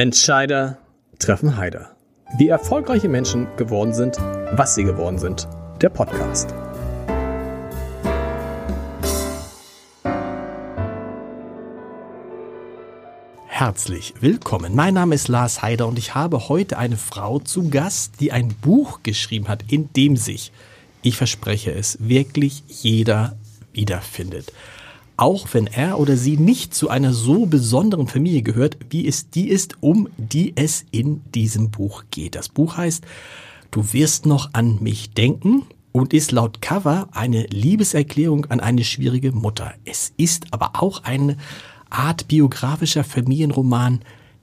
Entscheider treffen Heider. Wie erfolgreiche Menschen geworden sind, was sie geworden sind. Der Podcast. Herzlich willkommen. Mein Name ist Lars Heider und ich habe heute eine Frau zu Gast, die ein Buch geschrieben hat, in dem sich, ich verspreche es, wirklich jeder wiederfindet auch wenn er oder sie nicht zu einer so besonderen Familie gehört, wie es die ist, um die es in diesem Buch geht. Das Buch heißt Du wirst noch an mich denken und ist laut Cover eine Liebeserklärung an eine schwierige Mutter. Es ist aber auch eine Art biografischer Familienroman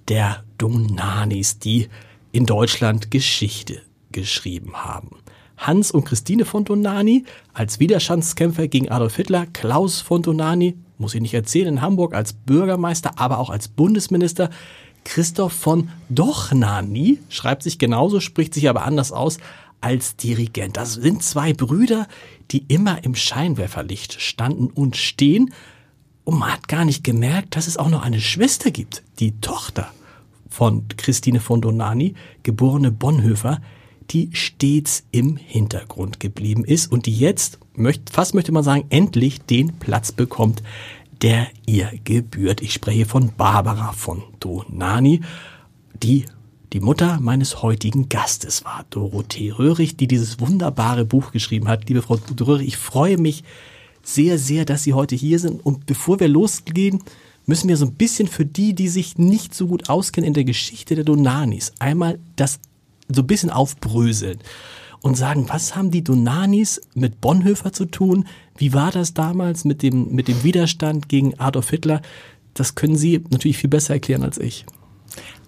der Donanis, die in Deutschland Geschichte geschrieben haben. Hans und Christine von Donani als Widerstandskämpfer gegen Adolf Hitler, Klaus von Donani, muss ich nicht erzählen, in Hamburg als Bürgermeister, aber auch als Bundesminister, Christoph von Dochnani schreibt sich genauso, spricht sich aber anders aus als Dirigent. Das sind zwei Brüder, die immer im Scheinwerferlicht standen und stehen. Und man hat gar nicht gemerkt, dass es auch noch eine Schwester gibt, die Tochter von Christine von Donani, geborene Bonhoeffer, die stets im Hintergrund geblieben ist und die jetzt, fast möchte man sagen, endlich den Platz bekommt, der ihr gebührt. Ich spreche von Barbara von Donani, die die Mutter meines heutigen Gastes war, Dorothee Röhrig, die dieses wunderbare Buch geschrieben hat. Liebe Frau Röhrig, ich freue mich sehr, sehr, dass Sie heute hier sind. Und bevor wir losgehen, müssen wir so ein bisschen für die, die sich nicht so gut auskennen in der Geschichte der Donanis, einmal das so ein bisschen aufbröseln und sagen, was haben die Donanis mit Bonhoeffer zu tun? Wie war das damals mit dem, mit dem Widerstand gegen Adolf Hitler? Das können Sie natürlich viel besser erklären als ich.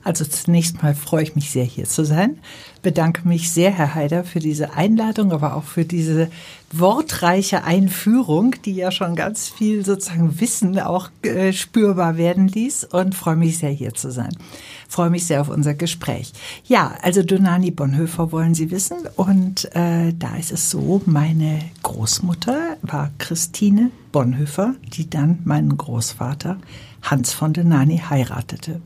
Also zunächst mal freue ich mich sehr, hier zu sein. Bedanke mich sehr, Herr Haider, für diese Einladung, aber auch für diese wortreiche Einführung, die ja schon ganz viel sozusagen Wissen auch äh, spürbar werden ließ und freue mich sehr, hier zu sein. Freue mich sehr auf unser Gespräch. Ja, also Donani Bonhoeffer wollen Sie wissen und äh, da ist es so, meine Großmutter war Christine Bonhoeffer, die dann meinen Großvater Hans von Donani heiratete.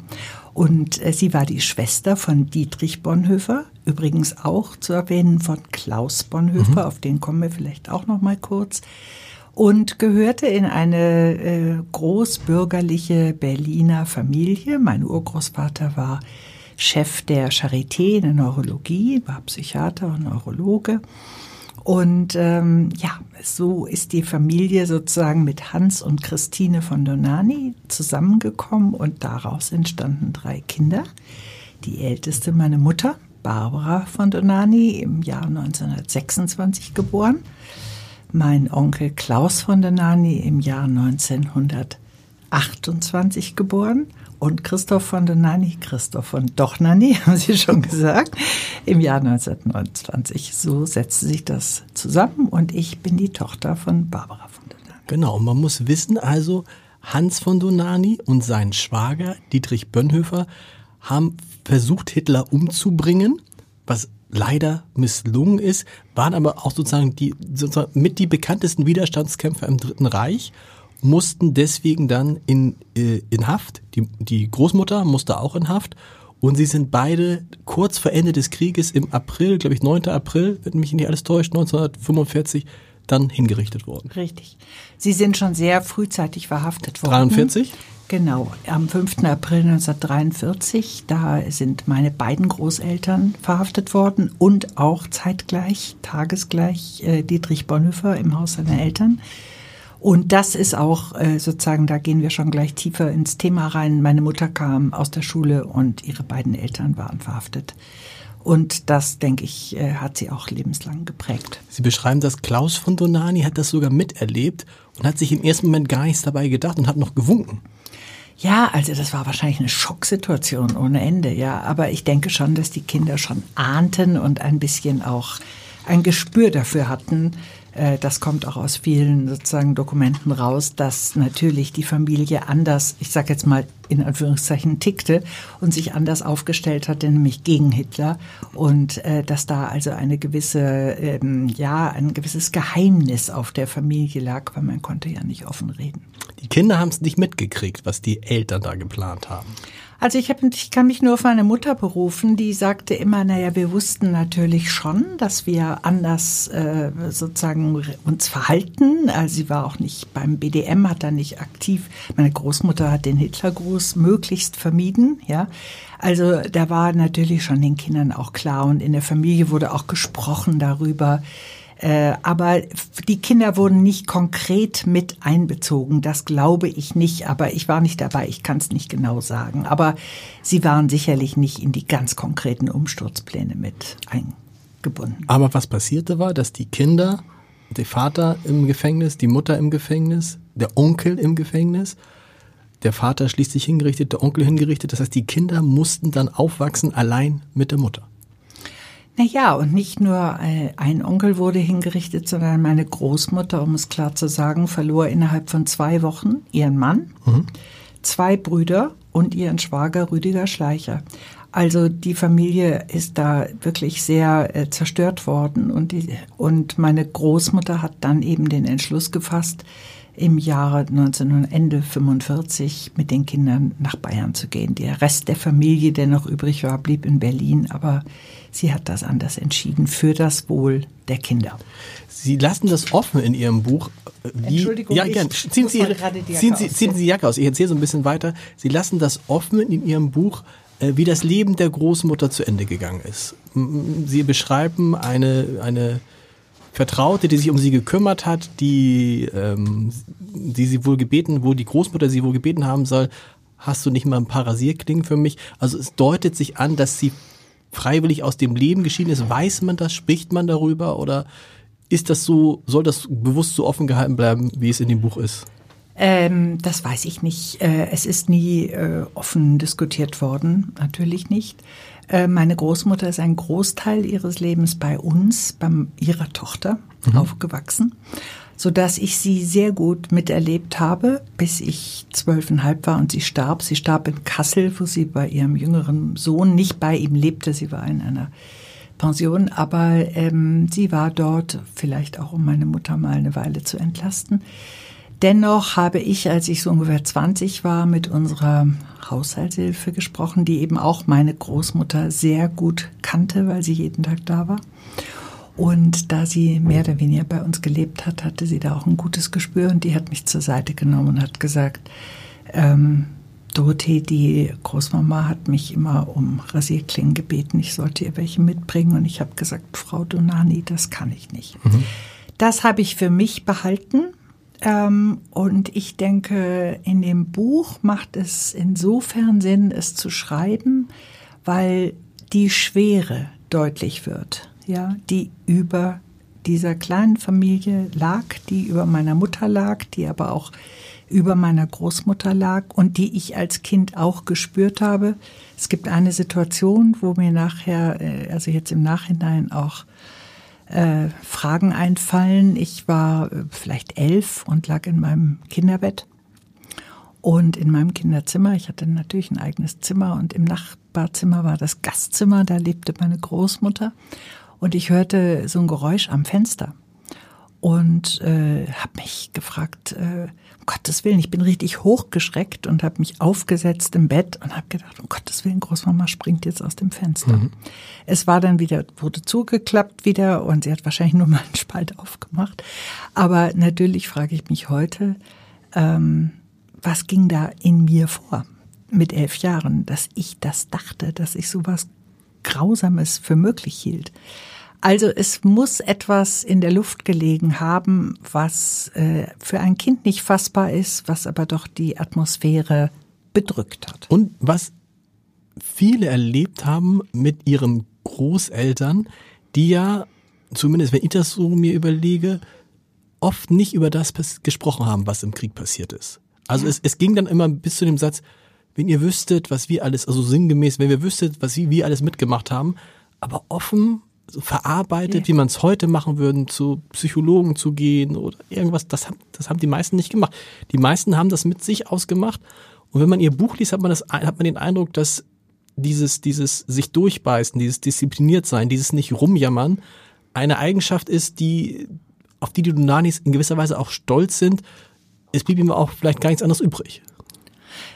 Und äh, sie war die Schwester von Dietrich Bonhoeffer, übrigens auch zu erwähnen von Klaus Bonhoeffer, mhm. auf den kommen wir vielleicht auch noch mal kurz. Und gehörte in eine äh, großbürgerliche Berliner Familie. Mein Urgroßvater war Chef der Charité in der Neurologie, war Psychiater und Neurologe. Und ähm, ja, so ist die Familie sozusagen mit Hans und Christine von Donani zusammengekommen und daraus entstanden drei Kinder. Die älteste meine Mutter, Barbara von Donani, im Jahr 1926 geboren. Mein Onkel Klaus von Donani im Jahr 1928 geboren und Christoph von der Nani, Christoph von Dochnani, haben Sie schon gesagt, im Jahr 1929. So setzte sich das zusammen und ich bin die Tochter von Barbara von Donani. Genau, man muss wissen, also Hans von Donani und sein Schwager Dietrich Bönhöfer haben versucht, Hitler umzubringen, was leider misslungen ist, waren aber auch sozusagen die sozusagen mit die bekanntesten Widerstandskämpfer im Dritten Reich mussten deswegen dann in, äh, in Haft. Die, die Großmutter musste auch in Haft. Und sie sind beide kurz vor Ende des Krieges im April, glaube ich, 9. April, wenn mich nicht alles täuscht, 1945, dann hingerichtet worden. Richtig. Sie sind schon sehr frühzeitig verhaftet worden. 43? Genau, am 5. April 1943, da sind meine beiden Großeltern verhaftet worden und auch zeitgleich, tagesgleich äh, Dietrich Bonhoeffer im Haus seiner Eltern. Und das ist auch äh, sozusagen, da gehen wir schon gleich tiefer ins Thema rein. Meine Mutter kam aus der Schule und ihre beiden Eltern waren verhaftet. Und das, denke ich, äh, hat sie auch lebenslang geprägt. Sie beschreiben das, Klaus von Donani hat das sogar miterlebt und hat sich im ersten Moment gar nichts dabei gedacht und hat noch gewunken. Ja, also das war wahrscheinlich eine Schocksituation ohne Ende, ja. Aber ich denke schon, dass die Kinder schon ahnten und ein bisschen auch ein Gespür dafür hatten, das kommt auch aus vielen sozusagen Dokumenten raus, dass natürlich die Familie anders, ich sage jetzt mal in Anführungszeichen, tickte und sich anders aufgestellt hatte, nämlich gegen Hitler und äh, dass da also eine gewisse, ähm, ja, ein gewisses Geheimnis auf der Familie lag, weil man konnte ja nicht offen reden. Die Kinder haben es nicht mitgekriegt, was die Eltern da geplant haben. Also ich, hab, ich kann mich nur auf meine Mutter berufen, die sagte immer, naja, wir wussten natürlich schon, dass wir anders äh, sozusagen uns verhalten. Also sie war auch nicht beim BDM, hat da nicht aktiv, meine Großmutter hat den Hitlergruß möglichst vermieden, ja. Also da war natürlich schon den Kindern auch klar und in der Familie wurde auch gesprochen darüber, aber die Kinder wurden nicht konkret mit einbezogen. Das glaube ich nicht. Aber ich war nicht dabei. Ich kann es nicht genau sagen. Aber sie waren sicherlich nicht in die ganz konkreten Umsturzpläne mit eingebunden. Aber was passierte war, dass die Kinder, der Vater im Gefängnis, die Mutter im Gefängnis, der Onkel im Gefängnis, der Vater schließlich hingerichtet, der Onkel hingerichtet. Das heißt, die Kinder mussten dann aufwachsen allein mit der Mutter. Na ja, und nicht nur äh, ein Onkel wurde hingerichtet, sondern meine Großmutter, um es klar zu sagen, verlor innerhalb von zwei Wochen ihren Mann, mhm. zwei Brüder und ihren Schwager Rüdiger Schleicher. Also die Familie ist da wirklich sehr äh, zerstört worden und, die, und meine Großmutter hat dann eben den Entschluss gefasst, im Jahre 1900, Ende 45 mit den Kindern nach Bayern zu gehen. Der Rest der Familie, der noch übrig war, blieb in Berlin, aber sie hat das anders entschieden für das Wohl der Kinder. Sie lassen das offen in Ihrem Buch. Wie, Entschuldigung, ja, gern. Ziehen Sie, ihre, ziehen, Sie, ziehen Sie die Jacke aus. Ich erzähle so ein bisschen weiter. Sie lassen das offen in Ihrem Buch, äh, wie das Leben der Großmutter zu Ende gegangen ist. Sie beschreiben eine, eine Vertraute, die sich um sie gekümmert hat, die, ähm, die sie wohl gebeten, wo die Großmutter sie wohl gebeten haben soll, hast du nicht mal ein paar Rasierklingen für mich? Also es deutet sich an, dass sie freiwillig aus dem Leben geschieden ist. Weiß man das? Spricht man darüber? Oder ist das so, soll das bewusst so offen gehalten bleiben, wie es in dem Buch ist? Ähm, das weiß ich nicht. Äh, es ist nie äh, offen diskutiert worden, natürlich nicht. Äh, meine Großmutter ist ein Großteil ihres Lebens bei uns, bei ihrer Tochter, mhm. aufgewachsen, so dass ich sie sehr gut miterlebt habe, bis ich zwölfeinhalb war und sie starb. Sie starb in Kassel, wo sie bei ihrem jüngeren Sohn nicht bei ihm lebte. Sie war in einer Pension, aber ähm, sie war dort vielleicht auch, um meine Mutter mal eine Weile zu entlasten. Dennoch habe ich, als ich so ungefähr 20 war, mit unserer Haushaltshilfe gesprochen, die eben auch meine Großmutter sehr gut kannte, weil sie jeden Tag da war. Und da sie mehr oder weniger bei uns gelebt hat, hatte sie da auch ein gutes Gespür und die hat mich zur Seite genommen und hat gesagt, ähm, Dorothee, die Großmama hat mich immer um Rasierklingen gebeten, ich sollte ihr welche mitbringen und ich habe gesagt, Frau Donani, das kann ich nicht. Mhm. Das habe ich für mich behalten ähm, und ich denke, in dem Buch macht es insofern Sinn, es zu schreiben, weil die Schwere deutlich wird, ja, die über dieser kleinen Familie lag, die über meiner Mutter lag, die aber auch über meiner Großmutter lag und die ich als Kind auch gespürt habe. Es gibt eine Situation, wo mir nachher, äh, also jetzt im Nachhinein auch äh, Fragen einfallen. Ich war äh, vielleicht elf und lag in meinem Kinderbett und in meinem Kinderzimmer. Ich hatte natürlich ein eigenes Zimmer und im Nachbarzimmer war das Gastzimmer, da lebte meine Großmutter und ich hörte so ein Geräusch am Fenster und äh, habe mich gefragt, äh, um Gottes Willen, ich bin richtig hochgeschreckt und habe mich aufgesetzt im Bett und habe gedacht, um Gottes Willen, Großmama springt jetzt aus dem Fenster. Mhm. Es war dann wieder, wurde zugeklappt wieder und sie hat wahrscheinlich nur mal einen Spalt aufgemacht. Aber natürlich frage ich mich heute, ähm, was ging da in mir vor mit elf Jahren, dass ich das dachte, dass ich sowas Grausames für möglich hielt. Also es muss etwas in der Luft gelegen haben, was äh, für ein Kind nicht fassbar ist, was aber doch die Atmosphäre bedrückt hat. Und was viele erlebt haben mit ihren Großeltern, die ja, zumindest wenn ich das so mir überlege, oft nicht über das gesprochen haben, was im Krieg passiert ist. Also ja. es, es ging dann immer bis zu dem Satz, wenn ihr wüsstet, was wir alles, also sinngemäß, wenn wir wüsstet, was wir, wir alles mitgemacht haben, aber offen verarbeitet, ja. wie man es heute machen würden, zu Psychologen zu gehen oder irgendwas. Das haben, das haben die meisten nicht gemacht. Die meisten haben das mit sich ausgemacht. Und wenn man ihr Buch liest, hat man, das, hat man den Eindruck, dass dieses, dieses sich durchbeißen, dieses diszipliniert sein, dieses nicht rumjammern, eine Eigenschaft ist, die, auf die die Dunanis in gewisser Weise auch stolz sind, es blieb ihm auch vielleicht gar nichts anderes übrig.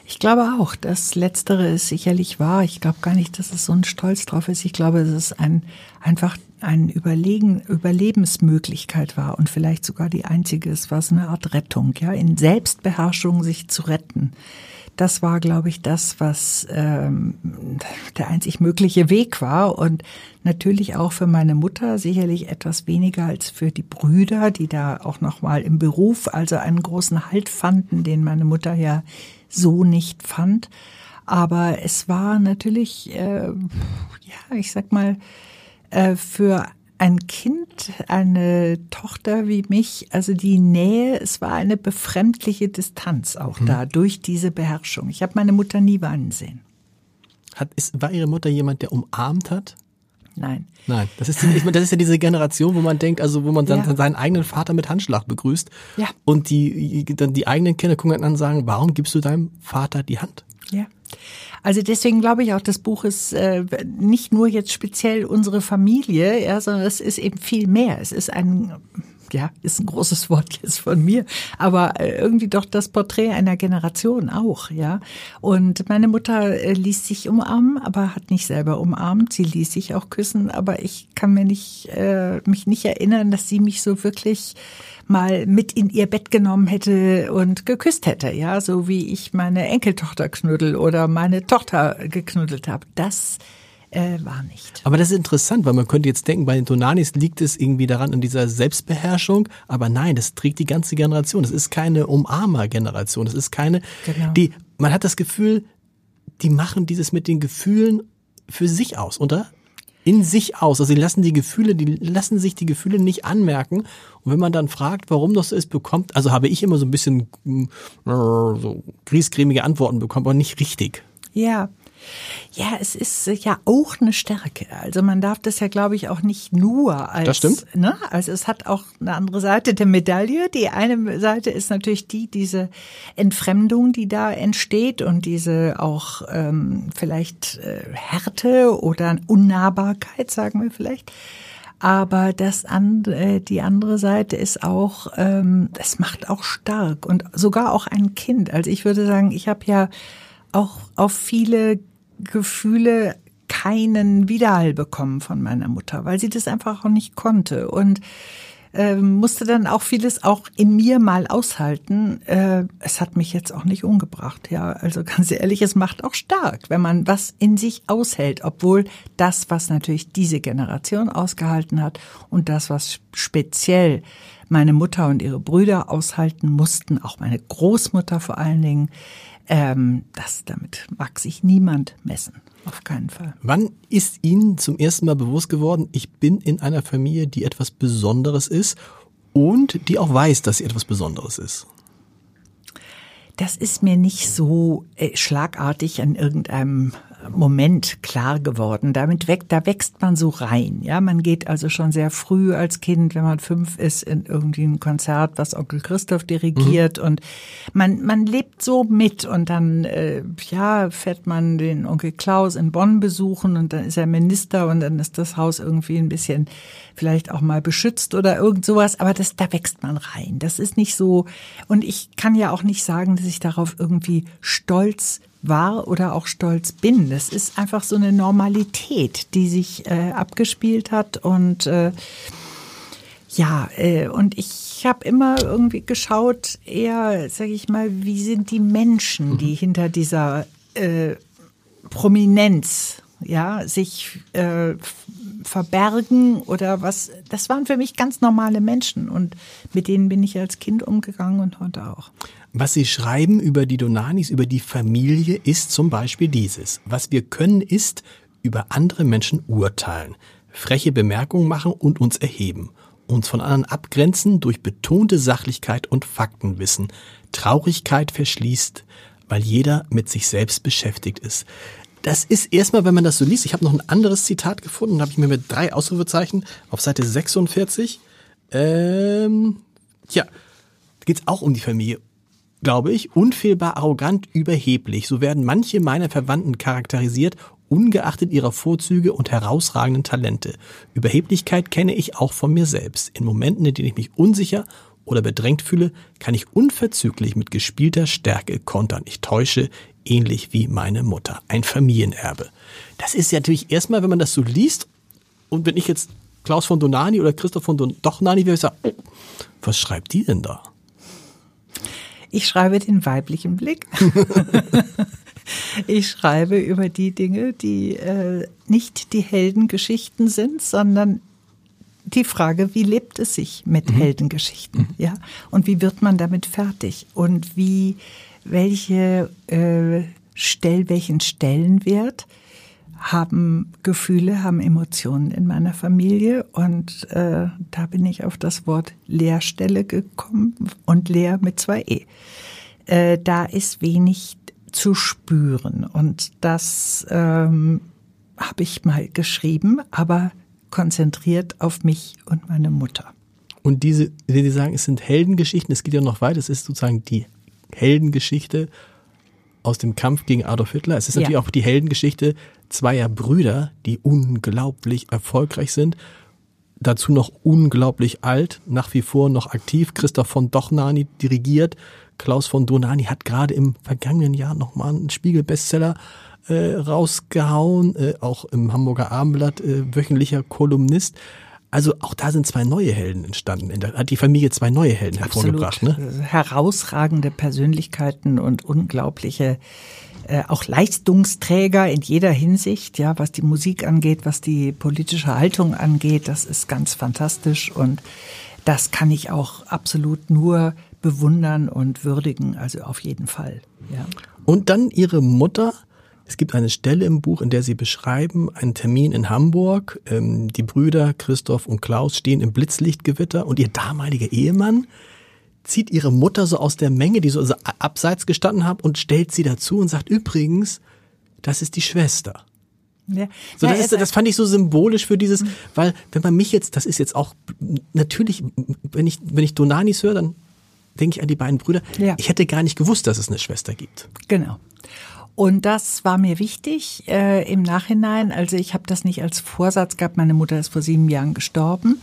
Ich glaube auch, das Letztere ist sicherlich wahr. Ich glaube gar nicht, dass es so ein Stolz drauf ist. Ich glaube, dass es ein, einfach eine Überlegen, Überlebensmöglichkeit war und vielleicht sogar die einzige. Es war so eine Art Rettung, ja, in Selbstbeherrschung sich zu retten. Das war, glaube ich, das, was ähm, der einzig mögliche Weg war und natürlich auch für meine Mutter sicherlich etwas weniger als für die Brüder, die da auch noch mal im Beruf also einen großen Halt fanden, den meine Mutter ja so nicht fand. Aber es war natürlich, äh, ja, ich sag mal, äh, für ein Kind, eine Tochter wie mich, also die Nähe, es war eine befremdliche Distanz auch hm. da durch diese Beherrschung. Ich habe meine Mutter nie weinen sehen. Hat, ist, war Ihre Mutter jemand, der umarmt hat? Nein. Nein, das ist, das ist ja diese Generation, wo man denkt, also wo man dann ja. seinen eigenen Vater mit Handschlag begrüßt. Ja. Und die, dann die eigenen Kinder gucken dann an und sagen, warum gibst du deinem Vater die Hand? Ja. Also deswegen glaube ich auch, das Buch ist äh, nicht nur jetzt speziell unsere Familie, ja, sondern es ist eben viel mehr. Es ist ein ja, ist ein großes Wort jetzt von mir, aber äh, irgendwie doch das Porträt einer Generation auch, ja. Und meine Mutter äh, ließ sich umarmen, aber hat nicht selber umarmt. Sie ließ sich auch küssen, aber ich kann mir nicht, äh, mich nicht erinnern, dass sie mich so wirklich mal mit in ihr Bett genommen hätte und geküsst hätte, ja, so wie ich meine Enkeltochter knuddel oder meine Tochter geknuddelt habe. Das äh, war nicht. Aber das ist interessant, weil man könnte jetzt denken, bei den Tonanis liegt es irgendwie daran in dieser Selbstbeherrschung, aber nein, das trägt die ganze Generation. Das ist keine Umarmer-Generation. Das ist keine, genau. die, man hat das Gefühl, die machen dieses mit den Gefühlen für sich aus, oder? In sich aus. Also sie lassen die Gefühle, die lassen sich die Gefühle nicht anmerken. Und wenn man dann fragt, warum das so ist, bekommt, also habe ich immer so ein bisschen äh, so griesgrämige Antworten bekommen, aber nicht richtig. Ja, ja, es ist ja auch eine Stärke. Also man darf das ja, glaube ich, auch nicht nur als. Das stimmt. Ne? Also es hat auch eine andere Seite der Medaille. Die eine Seite ist natürlich die, diese Entfremdung, die da entsteht und diese auch ähm, vielleicht äh, Härte oder Unnahbarkeit, sagen wir vielleicht. Aber das andere, die andere Seite ist auch, ähm, das macht auch stark und sogar auch ein Kind. Also ich würde sagen, ich habe ja auch auf viele Gefühle keinen Widerhall bekommen von meiner Mutter, weil sie das einfach auch nicht konnte und äh, musste dann auch vieles auch in mir mal aushalten. Äh, es hat mich jetzt auch nicht umgebracht, ja. Also ganz ehrlich, es macht auch stark, wenn man was in sich aushält, obwohl das, was natürlich diese Generation ausgehalten hat und das, was speziell meine Mutter und ihre Brüder aushalten mussten, auch meine Großmutter vor allen Dingen, ähm, das, damit mag sich niemand messen. Auf keinen Fall. Wann ist Ihnen zum ersten Mal bewusst geworden, ich bin in einer Familie, die etwas Besonderes ist und die auch weiß, dass sie etwas Besonderes ist? Das ist mir nicht so äh, schlagartig an irgendeinem Moment klar geworden. Damit weg, da wächst man so rein. Ja, man geht also schon sehr früh als Kind, wenn man fünf ist, in irgendwie ein Konzert, was Onkel Christoph dirigiert mhm. und man man lebt so mit und dann äh, ja fährt man den Onkel Klaus in Bonn besuchen und dann ist er Minister und dann ist das Haus irgendwie ein bisschen vielleicht auch mal beschützt oder irgend sowas. Aber das da wächst man rein. Das ist nicht so und ich kann ja auch nicht sagen, dass ich darauf irgendwie stolz war oder auch stolz bin. Das ist einfach so eine Normalität, die sich äh, abgespielt hat und äh, ja, äh, und ich habe immer irgendwie geschaut, eher, sage ich mal, wie sind die Menschen, die mhm. hinter dieser äh, Prominenz ja, sich äh, verbergen oder was. Das waren für mich ganz normale Menschen und mit denen bin ich als Kind umgegangen und heute auch. Was Sie schreiben über die Donanis, über die Familie, ist zum Beispiel dieses. Was wir können, ist über andere Menschen urteilen, freche Bemerkungen machen und uns erheben, uns von anderen abgrenzen durch betonte Sachlichkeit und Faktenwissen, Traurigkeit verschließt, weil jeder mit sich selbst beschäftigt ist. Das ist erstmal, wenn man das so liest, ich habe noch ein anderes Zitat gefunden, habe ich mir mit drei Ausrufezeichen auf Seite 46. Ähm, tja, geht es auch um die Familie glaube ich, unfehlbar arrogant überheblich. So werden manche meiner Verwandten charakterisiert, ungeachtet ihrer Vorzüge und herausragenden Talente. Überheblichkeit kenne ich auch von mir selbst. In Momenten, in denen ich mich unsicher oder bedrängt fühle, kann ich unverzüglich mit gespielter Stärke kontern. Ich täusche ähnlich wie meine Mutter. Ein Familienerbe. Das ist ja natürlich erstmal, wenn man das so liest und wenn ich jetzt Klaus von Donani oder Christoph von Don Dochnani wäre, ich sagen, oh, was schreibt die denn da? Ich schreibe den weiblichen Blick. ich schreibe über die Dinge, die äh, nicht die Heldengeschichten sind, sondern die Frage, wie lebt es sich mit mhm. Heldengeschichten, mhm. ja? Und wie wird man damit fertig? Und wie, welche äh, Stell, welchen Stellenwert haben Gefühle, haben Emotionen in meiner Familie und äh, da bin ich auf das Wort Leerstelle gekommen und Leer mit zwei E. Äh, da ist wenig zu spüren und das ähm, habe ich mal geschrieben, aber konzentriert auf mich und meine Mutter. Und diese, Sie sagen, es sind Heldengeschichten, es geht ja noch weiter, es ist sozusagen die Heldengeschichte aus dem Kampf gegen Adolf Hitler. Es ist natürlich ja. auch die Heldengeschichte zweier Brüder, die unglaublich erfolgreich sind. Dazu noch unglaublich alt, nach wie vor noch aktiv. Christoph von Dochnani dirigiert. Klaus von Donani hat gerade im vergangenen Jahr nochmal einen Spiegel-Bestseller äh, rausgehauen, äh, auch im Hamburger Abendblatt äh, wöchentlicher Kolumnist. Also auch da sind zwei neue Helden entstanden. Da hat die Familie zwei neue Helden Absolut. hervorgebracht. Ne? Herausragende Persönlichkeiten und unglaubliche äh, auch Leistungsträger in jeder Hinsicht, ja, was die Musik angeht, was die politische Haltung angeht, das ist ganz fantastisch und das kann ich auch absolut nur bewundern und würdigen, also auf jeden Fall. Ja. Und dann ihre Mutter, es gibt eine Stelle im Buch, in der Sie beschreiben, einen Termin in Hamburg. Ähm, die Brüder Christoph und Klaus stehen im Blitzlichtgewitter und ihr damaliger Ehemann zieht ihre Mutter so aus der Menge, die so abseits gestanden haben, und stellt sie dazu und sagt, übrigens, das ist die Schwester. Ja. So, das, ja, ist, das fand ich so symbolisch für dieses, mhm. weil wenn man mich jetzt, das ist jetzt auch natürlich, wenn ich, wenn ich Donanis höre, dann denke ich an die beiden Brüder. Ja. Ich hätte gar nicht gewusst, dass es eine Schwester gibt. Genau. Und das war mir wichtig äh, im Nachhinein. Also ich habe das nicht als Vorsatz gehabt. Meine Mutter ist vor sieben Jahren gestorben.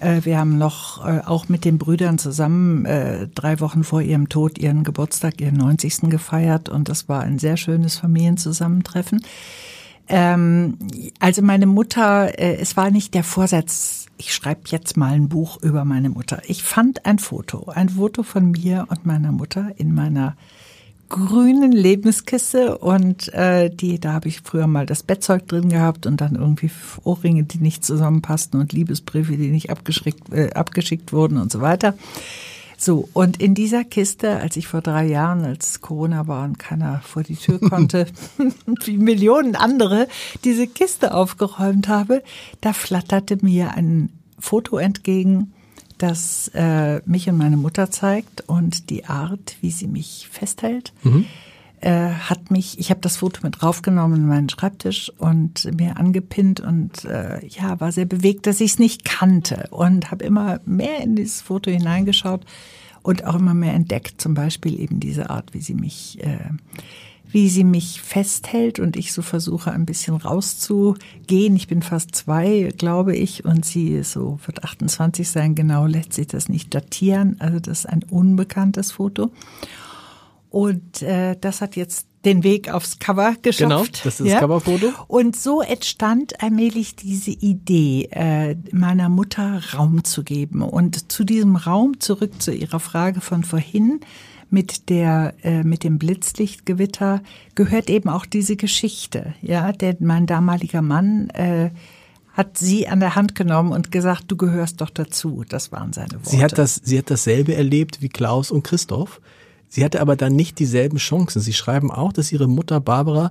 Äh, wir haben noch äh, auch mit den Brüdern zusammen äh, drei Wochen vor ihrem Tod ihren Geburtstag, ihren 90. gefeiert. Und das war ein sehr schönes Familienzusammentreffen. Ähm, also meine Mutter, es war nicht der Vorsatz, ich schreibe jetzt mal ein Buch über meine Mutter. Ich fand ein Foto, ein Foto von mir und meiner Mutter in meiner grünen Lebenskiste und äh, die, da habe ich früher mal das Bettzeug drin gehabt und dann irgendwie Ohrringe, die nicht zusammenpassten und Liebesbriefe, die nicht abgeschickt, äh, abgeschickt wurden und so weiter. So, und in dieser Kiste, als ich vor drei Jahren, als Corona war und keiner vor die Tür konnte, wie Millionen andere, diese Kiste aufgeräumt habe, da flatterte mir ein Foto entgegen das äh, mich und meine Mutter zeigt und die Art, wie sie mich festhält. Mhm. Äh, hat mich, ich habe das Foto mit draufgenommen in meinen Schreibtisch und mir angepinnt und äh, ja, war sehr bewegt, dass ich es nicht kannte und habe immer mehr in dieses Foto hineingeschaut und auch immer mehr entdeckt, zum Beispiel eben diese Art, wie sie mich äh, wie sie mich festhält und ich so versuche ein bisschen rauszugehen. Ich bin fast zwei, glaube ich, und sie so, wird 28 sein, genau lässt sich das nicht datieren. Also das ist ein unbekanntes Foto. Und äh, das hat jetzt den Weg aufs Cover geschafft. Genau, das ist ja? das Coverfoto. Und so entstand allmählich diese Idee, äh, meiner Mutter Raum zu geben. Und zu diesem Raum, zurück zu Ihrer Frage von vorhin, mit der äh, mit dem Blitzlichtgewitter gehört eben auch diese Geschichte. Ja, der mein damaliger Mann äh, hat sie an der Hand genommen und gesagt, du gehörst doch dazu. Das waren seine Worte. Sie hat das, sie hat dasselbe erlebt wie Klaus und Christoph. Sie hatte aber dann nicht dieselben Chancen. Sie schreiben auch, dass ihre Mutter Barbara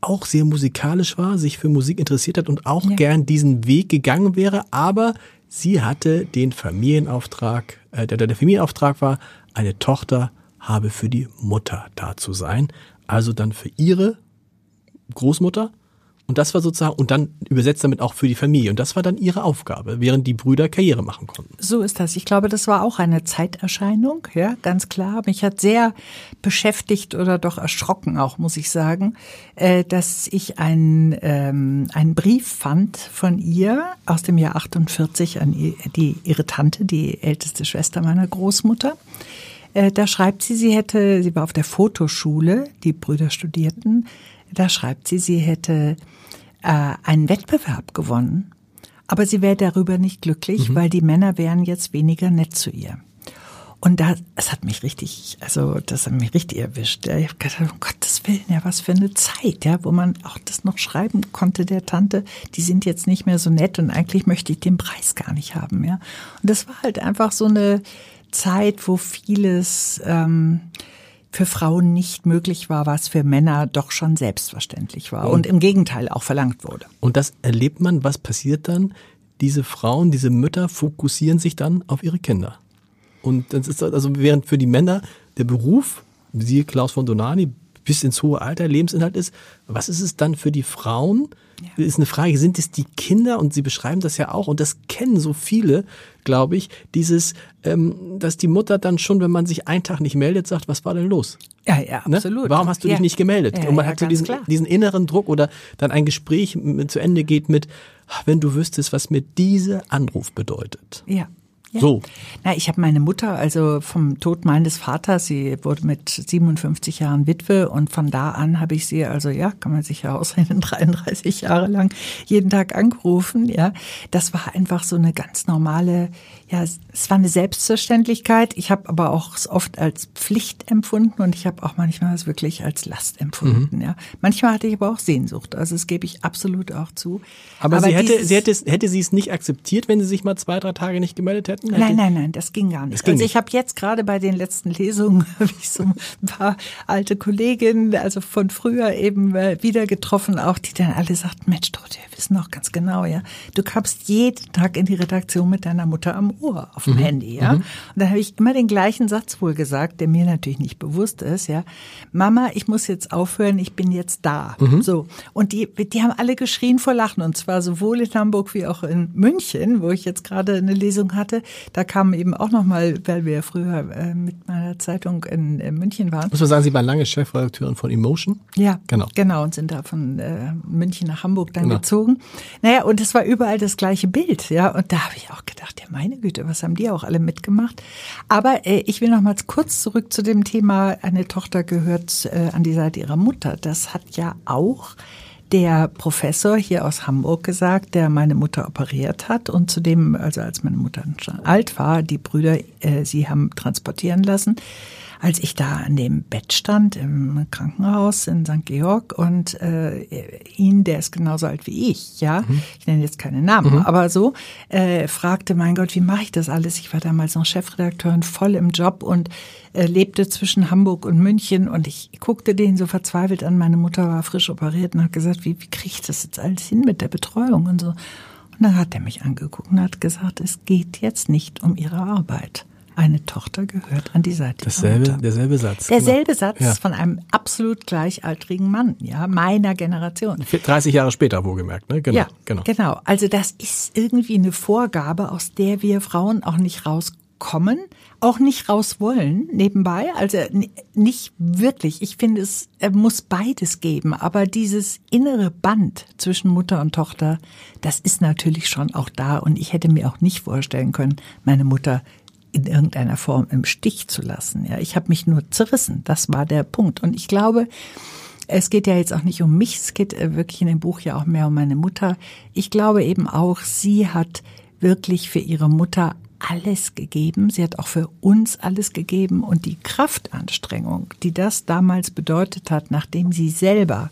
auch sehr musikalisch war, sich für Musik interessiert hat und auch ja. gern diesen Weg gegangen wäre, aber sie hatte den Familienauftrag, äh, der, der Familienauftrag war, eine Tochter habe für die Mutter da zu sein, also dann für ihre Großmutter Und das war sozusagen, und dann übersetzt damit auch für die Familie. Und das war dann ihre Aufgabe, während die Brüder Karriere machen konnten. So ist das. Ich glaube, das war auch eine Zeiterscheinung, ja, ganz klar. Mich hat sehr beschäftigt oder doch erschrocken auch, muss ich sagen, äh, dass ich einen, ähm, einen Brief fand von ihr aus dem Jahr 48 an die, ihre Tante, die älteste Schwester meiner Großmutter. Äh, da schreibt sie, sie hätte, sie war auf der Fotoschule, die Brüder studierten, da schreibt sie, sie hätte äh, einen Wettbewerb gewonnen, aber sie wäre darüber nicht glücklich, mhm. weil die Männer wären jetzt weniger nett zu ihr. Und da, es hat mich richtig, also das hat mich richtig erwischt. Ich habe gedacht, um Gottes Willen, ja, was für eine Zeit, ja, wo man auch das noch schreiben konnte der Tante, die sind jetzt nicht mehr so nett und eigentlich möchte ich den Preis gar nicht haben, ja. Und das war halt einfach so eine Zeit, wo vieles ähm, für Frauen nicht möglich war, was für Männer doch schon selbstverständlich war und, im Gegenteil auch verlangt wurde. Und das erlebt man, was passiert dann? Diese Frauen, diese Mütter fokussieren sich dann auf ihre Kinder. Und das ist also während für die Männer der Beruf, siehe Klaus von Donani, bis ins hohe Alter Lebensinhalt ist, was ist es dann für die Frauen? Ja. Ist eine Frage, sind es die Kinder? Und Sie beschreiben das ja auch, und das kennen so viele, glaube ich, dieses, ähm, dass die Mutter dann schon, wenn man sich einen Tag nicht meldet, sagt, was war denn los? Ja, ja, ne? absolut. Warum hast du ja. dich nicht gemeldet? Ja, und man ja, hat so diesen, diesen inneren Druck oder dann ein Gespräch zu Ende geht mit, wenn du wüsstest, was mir dieser Anruf bedeutet. Ja. Ja. So. Na, ich habe meine Mutter, also vom Tod meines Vaters, sie wurde mit 57 Jahren Witwe und von da an habe ich sie, also ja, kann man sich ja ausrechnen, 33 Jahre lang jeden Tag angerufen. Ja, das war einfach so eine ganz normale, ja, es war eine Selbstverständlichkeit. Ich habe aber auch es oft als Pflicht empfunden und ich habe auch manchmal es wirklich als Last empfunden. Mhm. Ja, manchmal hatte ich aber auch Sehnsucht. Also das gebe ich absolut auch zu. Aber, aber sie hätte, sie hätte, hätte sie es nicht akzeptiert, wenn sie sich mal zwei, drei Tage nicht gemeldet hätte? Nein, nein, nein, das ging gar nicht. Ging also ich habe jetzt gerade bei den letzten Lesungen habe ich so ein paar alte Kolleginnen, also von früher eben äh, wieder getroffen, auch die dann alle sagten, Mensch, Dorothea, wir wissen noch ganz genau, ja, du kamst jeden Tag in die Redaktion mit deiner Mutter am Ohr auf dem mhm. Handy, ja. Mhm. Und dann habe ich immer den gleichen Satz wohl gesagt, der mir natürlich nicht bewusst ist, ja. Mama, ich muss jetzt aufhören, ich bin jetzt da. Mhm. So. Und die, die haben alle geschrien vor Lachen und zwar sowohl in Hamburg wie auch in München, wo ich jetzt gerade eine Lesung hatte da kam eben auch nochmal, weil wir früher äh, mit meiner Zeitung in, in, München waren. Muss man sagen, Sie waren lange Chefredakteurin von Emotion? Ja, genau. Genau, und sind da von äh, München nach Hamburg dann genau. gezogen. Naja, und es war überall das gleiche Bild, ja. Und da habe ich auch gedacht, ja meine Güte, was haben die auch alle mitgemacht? Aber äh, ich will nochmals kurz zurück zu dem Thema, eine Tochter gehört äh, an die Seite ihrer Mutter. Das hat ja auch der Professor hier aus Hamburg gesagt, der meine Mutter operiert hat und zudem, also als meine Mutter schon alt war, die Brüder äh, sie haben transportieren lassen als ich da an dem Bett stand im Krankenhaus in St. Georg und äh, ihn, der ist genauso alt wie ich, ja, mhm. ich nenne jetzt keine Namen, mhm. aber so, äh, fragte, mein Gott, wie mache ich das alles? Ich war damals noch Chefredakteurin, voll im Job und äh, lebte zwischen Hamburg und München und ich guckte den so verzweifelt an. Meine Mutter war frisch operiert und hat gesagt, wie, wie kriege ich das jetzt alles hin mit der Betreuung und so. Und dann hat er mich angeguckt und hat gesagt, es geht jetzt nicht um ihre Arbeit. Eine Tochter gehört an die Seite Dasselbe, der. Derselbe Satz. Derselbe genau. Satz ja. von einem absolut gleichaltrigen Mann, ja, meiner Generation. 30 Jahre später, wohlgemerkt, ne? Genau, ja, genau. Genau. Also das ist irgendwie eine Vorgabe, aus der wir Frauen auch nicht rauskommen, auch nicht raus wollen, nebenbei. Also nicht wirklich. Ich finde, es muss beides geben. Aber dieses innere Band zwischen Mutter und Tochter, das ist natürlich schon auch da. Und ich hätte mir auch nicht vorstellen können, meine Mutter in irgendeiner Form im Stich zu lassen. Ja, ich habe mich nur zerrissen. Das war der Punkt. Und ich glaube, es geht ja jetzt auch nicht um mich, es geht äh, wirklich in dem Buch ja auch mehr um meine Mutter. Ich glaube eben auch, sie hat wirklich für ihre Mutter alles gegeben. Sie hat auch für uns alles gegeben. Und die Kraftanstrengung, die das damals bedeutet hat, nachdem sie selber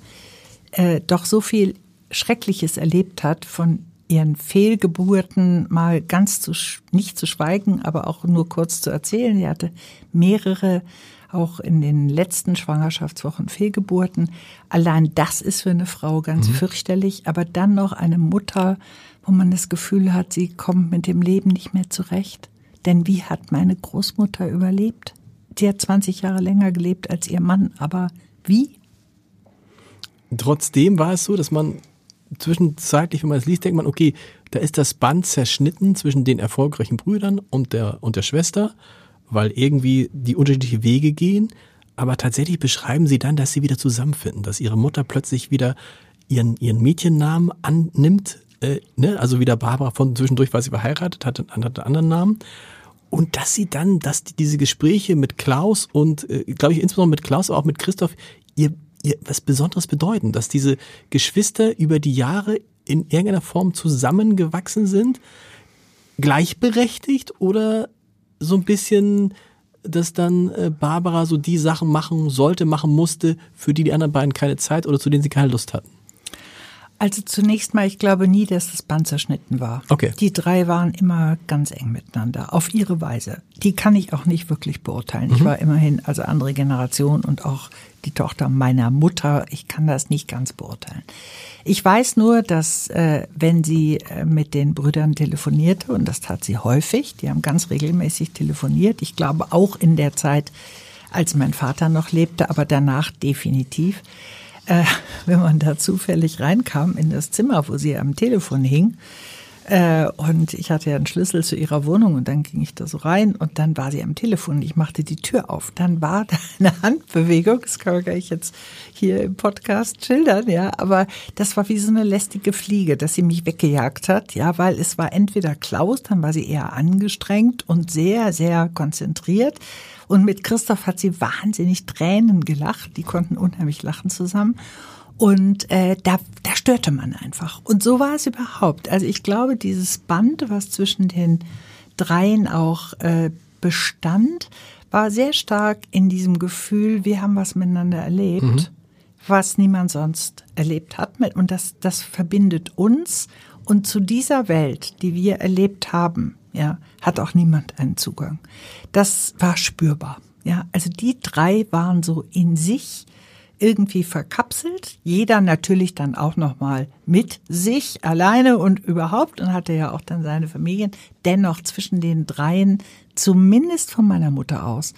äh, doch so viel Schreckliches erlebt hat, von ihren Fehlgeburten mal ganz zu, nicht zu schweigen, aber auch nur kurz zu erzählen. Sie hatte mehrere, auch in den letzten Schwangerschaftswochen Fehlgeburten. Allein das ist für eine Frau ganz mhm. fürchterlich, aber dann noch eine Mutter, wo man das Gefühl hat, sie kommt mit dem Leben nicht mehr zurecht. Denn wie hat meine Großmutter überlebt? Sie hat 20 Jahre länger gelebt als ihr Mann, aber wie? Trotzdem war es so, dass man zwischenzeitlich, wenn man es liest, denkt man, okay, da ist das Band zerschnitten zwischen den erfolgreichen Brüdern und der, und der Schwester, weil irgendwie die unterschiedliche Wege gehen. Aber tatsächlich beschreiben sie dann, dass sie wieder zusammenfinden, dass ihre Mutter plötzlich wieder ihren, ihren Mädchennamen annimmt, äh, ne? also wieder Barbara von zwischendurch war sie verheiratet, hatte einen anderen Namen. Und dass sie dann, dass die, diese Gespräche mit Klaus und, äh, glaube ich, insbesondere mit Klaus, aber auch mit Christoph, ihr was Besonderes bedeuten, dass diese Geschwister über die Jahre in irgendeiner Form zusammengewachsen sind, gleichberechtigt oder so ein bisschen, dass dann äh, Barbara so die Sachen machen sollte, machen musste, für die die anderen beiden keine Zeit oder zu denen sie keine Lust hatten? Also zunächst mal, ich glaube nie, dass das Band zerschnitten war. Okay. Die drei waren immer ganz eng miteinander, auf ihre Weise. Die kann ich auch nicht wirklich beurteilen. Mhm. Ich war immerhin also andere Generation und auch die Tochter meiner Mutter. Ich kann das nicht ganz beurteilen. Ich weiß nur, dass äh, wenn sie äh, mit den Brüdern telefonierte, und das tat sie häufig, die haben ganz regelmäßig telefoniert. Ich glaube auch in der Zeit, als mein Vater noch lebte, aber danach definitiv äh, wenn man da zufällig reinkam in das Zimmer, wo sie am Telefon hing, äh, und ich hatte ja einen Schlüssel zu ihrer Wohnung und dann ging ich da so rein und dann war sie am Telefon. Ich machte die Tür auf. Dann war da eine Handbewegung. Das kann ich jetzt hier im Podcast schildern, ja. Aber das war wie so eine lästige Fliege, dass sie mich weggejagt hat, ja, weil es war entweder Klaus, dann war sie eher angestrengt und sehr, sehr konzentriert. Und mit Christoph hat sie wahnsinnig Tränen gelacht. Die konnten unheimlich lachen zusammen. Und äh, da, da störte man einfach. Und so war es überhaupt. Also ich glaube, dieses Band, was zwischen den dreien auch äh, bestand, war sehr stark in diesem Gefühl, wir haben was miteinander erlebt, mhm. was niemand sonst erlebt hat. Und das, das verbindet uns. Und zu dieser Welt, die wir erlebt haben, ja, hat auch niemand einen Zugang. Das war spürbar. Ja, also die drei waren so in sich irgendwie verkapselt. Jeder natürlich dann auch noch mal mit sich alleine und überhaupt und hatte ja auch dann seine Familien. Dennoch zwischen den dreien, zumindest von meiner Mutter aus,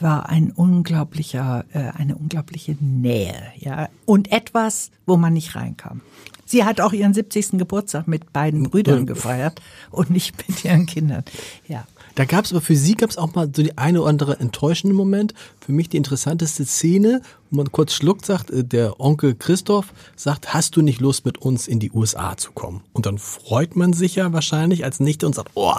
war ein unglaublicher, äh, eine unglaubliche Nähe, ja und etwas, wo man nicht reinkam. Sie hat auch ihren 70. Geburtstag mit beiden Brüdern gefeiert und nicht mit ihren Kindern. Ja. Da gab es aber für sie gab es auch mal so die eine oder andere enttäuschende Moment. Für mich die interessanteste Szene, wo man kurz schluckt, sagt, äh, der Onkel Christoph sagt, hast du nicht Lust mit uns in die USA zu kommen? Und dann freut man sich ja wahrscheinlich als Nichte und sagt, oh,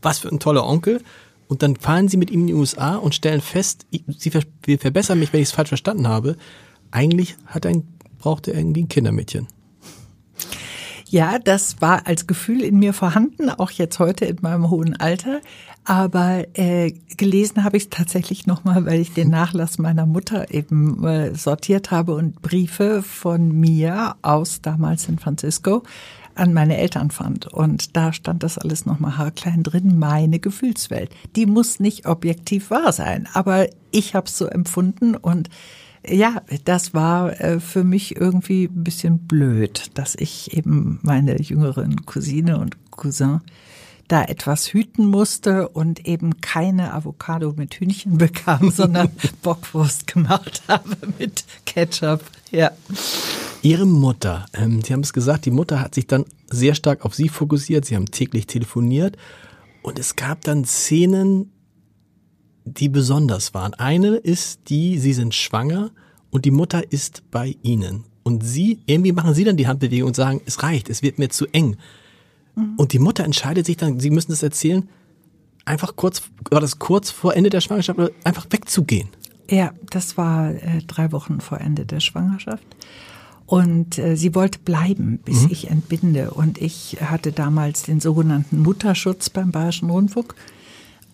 was für ein toller Onkel. Und dann fahren sie mit ihm in die USA und stellen fest, sie wir verbessern mich, wenn ich es falsch verstanden habe. Eigentlich hat ein, braucht er irgendwie ein Kindermädchen. Ja, das war als Gefühl in mir vorhanden, auch jetzt heute in meinem hohen Alter. Aber äh, gelesen habe ich es tatsächlich nochmal, weil ich den Nachlass meiner Mutter eben äh, sortiert habe und Briefe von mir aus damals San Francisco an meine Eltern fand. Und da stand das alles nochmal haarklein drin, meine Gefühlswelt. Die muss nicht objektiv wahr sein, aber ich habe es so empfunden und ja, das war äh, für mich irgendwie ein bisschen blöd, dass ich eben meine jüngeren Cousine und Cousin da etwas hüten musste und eben keine Avocado mit Hühnchen bekam, sondern Bockwurst gemacht habe mit Ketchup. Ja. Ihre Mutter, ähm, Sie haben es gesagt, die Mutter hat sich dann sehr stark auf Sie fokussiert. Sie haben täglich telefoniert und es gab dann Szenen, die besonders waren. Eine ist die, Sie sind schwanger und die Mutter ist bei Ihnen. Und Sie, irgendwie machen Sie dann die Handbewegung und sagen, es reicht, es wird mir zu eng. Mhm. Und die Mutter entscheidet sich dann, Sie müssen das erzählen, einfach kurz, war das kurz vor Ende der Schwangerschaft, einfach wegzugehen. Ja, das war äh, drei Wochen vor Ende der Schwangerschaft. Und äh, sie wollte bleiben, bis mhm. ich entbinde. Und ich hatte damals den sogenannten Mutterschutz beim Bayerischen Rundfunk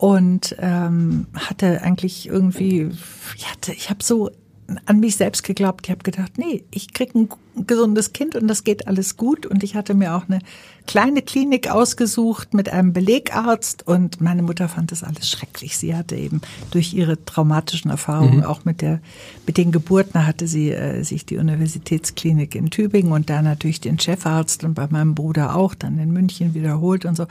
und ähm, hatte eigentlich irgendwie, ich hatte, ich habe so an mich selbst geglaubt. Ich habe gedacht, nee, ich krieg ein gesundes Kind und das geht alles gut. Und ich hatte mir auch eine kleine Klinik ausgesucht mit einem Belegarzt und meine Mutter fand das alles schrecklich. Sie hatte eben durch ihre traumatischen Erfahrungen, mhm. auch mit der, mit den Geburten, hatte sie äh, sich die Universitätsklinik in Tübingen und da natürlich den Chefarzt und bei meinem Bruder auch, dann in München wiederholt und so.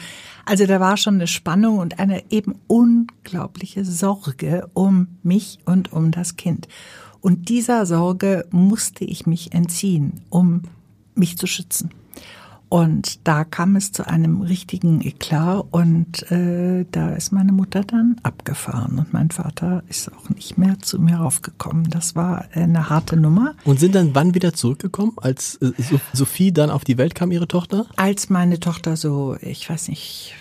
Also da war schon eine Spannung und eine eben unglaubliche Sorge um mich und um das Kind. Und dieser Sorge musste ich mich entziehen, um mich zu schützen. Und da kam es zu einem richtigen Eklat und äh, da ist meine Mutter dann abgefahren und mein Vater ist auch nicht mehr zu mir raufgekommen. Das war eine harte Nummer. Und sind dann wann wieder zurückgekommen, als äh, Sophie dann auf die Welt kam, ihre Tochter? Als meine Tochter so, ich weiß nicht,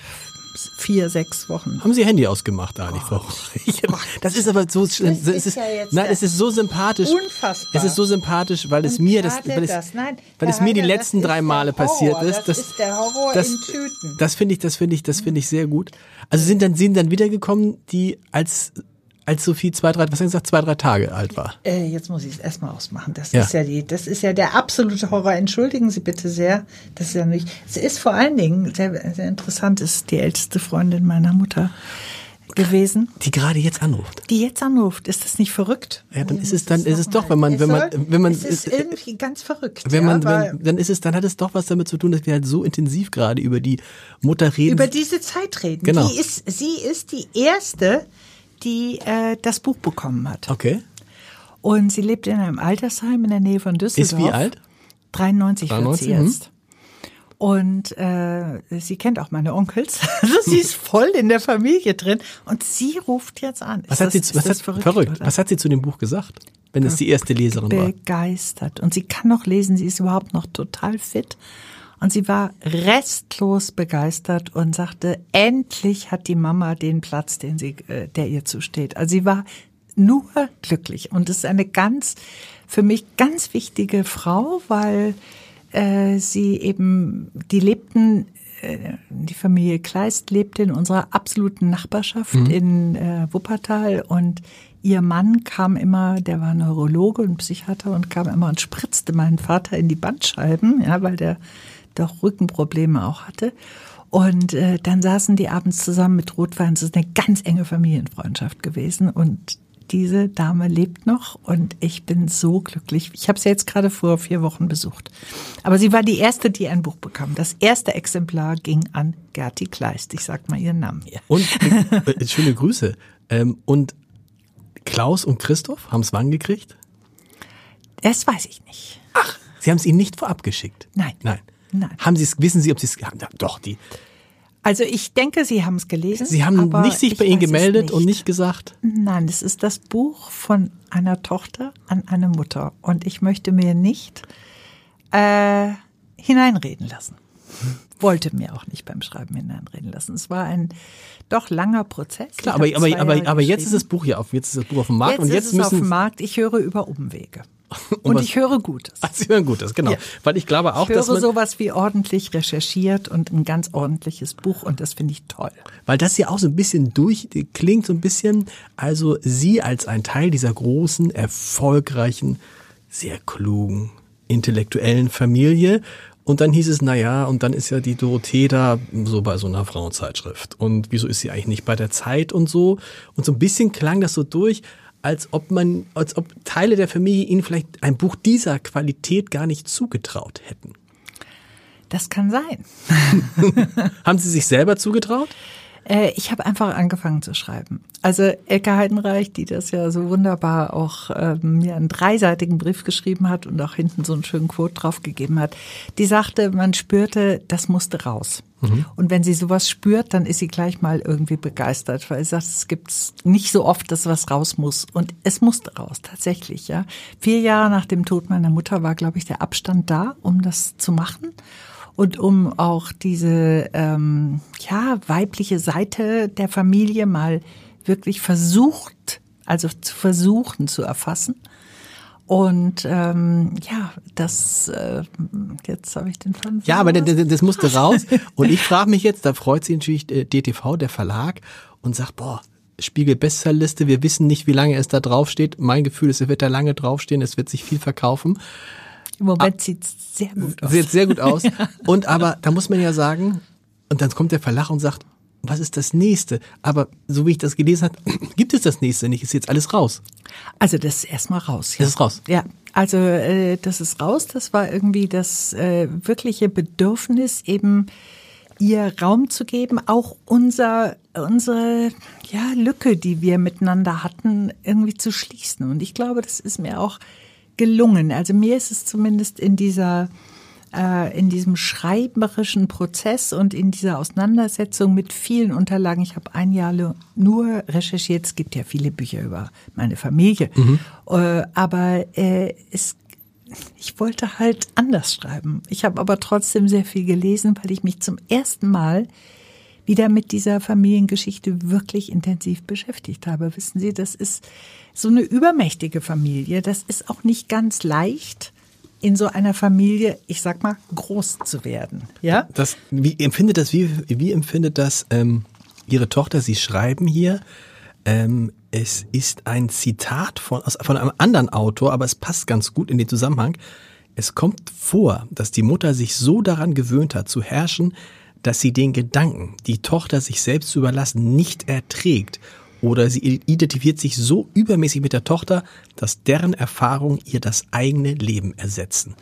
vier, sechs Wochen. Haben Sie Handy ausgemacht, nicht, Frau? Das ist aber so, das es ist, ja nein, es ist so sympathisch. Unfassbar. Es ist so sympathisch, weil es mir das, weil es, das. Nein, weil es mir die letzten drei Male passiert ist. Das, das ist der Horror das, in Tüten. Das finde ich, das finde ich, das finde ich sehr gut. Also sind dann, sind dann wiedergekommen, die als als Sophie zwei, drei, was hast du gesagt, zwei, drei Tage alt war. Äh, jetzt muss ich es erstmal ausmachen. Das ja. ist ja die, das ist ja der absolute Horror. Entschuldigen Sie bitte sehr. Das ist ja nicht. Es ist vor allen Dingen sehr, sehr interessant, ist die älteste Freundin meiner Mutter gewesen. Die gerade jetzt anruft. Die jetzt anruft. Ist das nicht verrückt? Ja, dann ist es, dann ist es doch, wenn man, wenn man, wenn man, es ist irgendwie ganz verrückt. Wenn man, ja, wenn, dann ist es, dann hat es doch was damit zu tun, dass wir halt so intensiv gerade über die Mutter reden. Über diese Zeit reden. Genau. Die ist, sie ist die erste, die äh, das Buch bekommen hat. Okay. Und sie lebt in einem Altersheim in der Nähe von Düsseldorf. Ist wie alt? 93, 93 wird sie jetzt. Hm. Und äh, sie kennt auch meine Onkels. Also sie ist voll in der Familie drin. Und sie ruft jetzt an. Was, hat, das, sie, was, hat, verrückt, verrückt. was hat sie zu dem Buch gesagt? Wenn es die erste Leserin war. Begeistert. Und sie kann noch lesen. Sie ist überhaupt noch total fit. Und sie war restlos begeistert und sagte, endlich hat die Mama den Platz, den sie, äh, der ihr zusteht. Also sie war nur glücklich. Und es ist eine ganz, für mich ganz wichtige Frau, weil äh, sie eben, die lebten, äh, die Familie Kleist lebte in unserer absoluten Nachbarschaft mhm. in äh, Wuppertal und ihr Mann kam immer, der war Neurologe und Psychiater und kam immer und spritzte meinen Vater in die Bandscheiben, ja, weil der doch Rückenprobleme auch hatte. Und äh, dann saßen die abends zusammen mit Rotwein. Es ist eine ganz enge Familienfreundschaft gewesen. Und diese Dame lebt noch und ich bin so glücklich. Ich habe sie jetzt gerade vor vier Wochen besucht. Aber sie war die erste, die ein Buch bekam. Das erste Exemplar ging an Gerti Kleist. Ich sag mal ihren Namen hier. Und äh, schöne Grüße. Ähm, und Klaus und Christoph haben es wann gekriegt? Das weiß ich nicht. Ach, Sie haben es ihnen nicht vorab geschickt? Nein. Nein. Nein. Haben Sie es, wissen Sie, ob Sie es, ja, doch, die. Also ich denke, Sie haben es gelesen. Sie haben nicht sich bei Ihnen gemeldet nicht. und nicht gesagt? Nein, es ist das Buch von einer Tochter an eine Mutter. Und ich möchte mir nicht äh, hineinreden lassen. Wollte mir auch nicht beim Schreiben hineinreden lassen. Es war ein doch langer Prozess. Klar, aber, aber, aber, aber jetzt ist das Buch ja auf, jetzt ist das Buch auf dem Markt jetzt und jetzt ist es müssen auf dem Markt. Ich höre über Umwege. Und, und ich höre Gutes. Ach, Sie hören Gutes, genau. Ja. Weil ich glaube auch, ich höre dass man sowas wie ordentlich recherchiert und ein ganz ordentliches Buch und das finde ich toll. Weil das ja auch so ein bisschen durch klingt so ein bisschen, also Sie als ein Teil dieser großen, erfolgreichen, sehr klugen, intellektuellen Familie und dann hieß es, na ja, und dann ist ja die Dorothee da so bei so einer Frauenzeitschrift. Und wieso ist sie eigentlich nicht bei der Zeit und so? Und so ein bisschen klang das so durch, als ob man, als ob Teile der Familie ihnen vielleicht ein Buch dieser Qualität gar nicht zugetraut hätten. Das kann sein. Haben Sie sich selber zugetraut? Äh, ich habe einfach angefangen zu schreiben. Also Elke Heidenreich, die das ja so wunderbar auch ähm, mir einen dreiseitigen Brief geschrieben hat und auch hinten so einen schönen Quote drauf gegeben hat, die sagte, man spürte, das musste raus. Mhm. Und wenn sie sowas spürt, dann ist sie gleich mal irgendwie begeistert, weil sie sagt, es gibt nicht so oft, dass was raus muss. Und es musste raus, tatsächlich, ja. Vier Jahre nach dem Tod meiner Mutter war, glaube ich, der Abstand da, um das zu machen und um auch diese ähm, ja weibliche Seite der Familie mal wirklich versucht, also zu versuchen zu erfassen. Und ähm, ja, das äh, jetzt habe ich den Faden. Ja, aber das, das musste raus. Und ich frage mich jetzt, da freut sich natürlich äh, DTV, der Verlag, und sagt, boah, Spiegel Bestsellerliste, wir wissen nicht, wie lange es da draufsteht. Mein Gefühl ist, es wird da lange draufstehen, es wird sich viel verkaufen. Im Moment ah, sieht es sehr gut aus. Sieht sehr gut aus. Und aber da muss man ja sagen, und dann kommt der Verlag und sagt, was ist das nächste? Aber so wie ich das gelesen habe, gibt es das nächste nicht. Ist jetzt alles raus. Also das ist erstmal raus. Ja. Das ist raus. Ja, also äh, das ist raus. Das war irgendwie das äh, wirkliche Bedürfnis, eben ihr Raum zu geben, auch unser, unsere ja, Lücke, die wir miteinander hatten, irgendwie zu schließen. Und ich glaube, das ist mir auch gelungen. Also mir ist es zumindest in dieser äh, in diesem schreiberischen Prozess und in dieser Auseinandersetzung mit vielen Unterlagen. Ich habe ein Jahr nur recherchiert. Es gibt ja viele Bücher über meine Familie, mhm. äh, aber äh, es ich wollte halt anders schreiben. Ich habe aber trotzdem sehr viel gelesen, weil ich mich zum ersten Mal wieder mit dieser Familiengeschichte wirklich intensiv beschäftigt habe. Wissen Sie, das ist so eine übermächtige Familie. Das ist auch nicht ganz leicht in so einer Familie, ich sag mal, groß zu werden. Ja? Das, wie empfindet das, wie, wie empfindet das ähm, Ihre Tochter? Sie schreiben hier, ähm, es ist ein Zitat von, von einem anderen Autor, aber es passt ganz gut in den Zusammenhang. Es kommt vor, dass die Mutter sich so daran gewöhnt hat, zu herrschen, dass sie den Gedanken, die Tochter sich selbst zu überlassen, nicht erträgt oder sie identifiziert sich so übermäßig mit der Tochter, dass deren Erfahrungen ihr das eigene Leben ersetzen.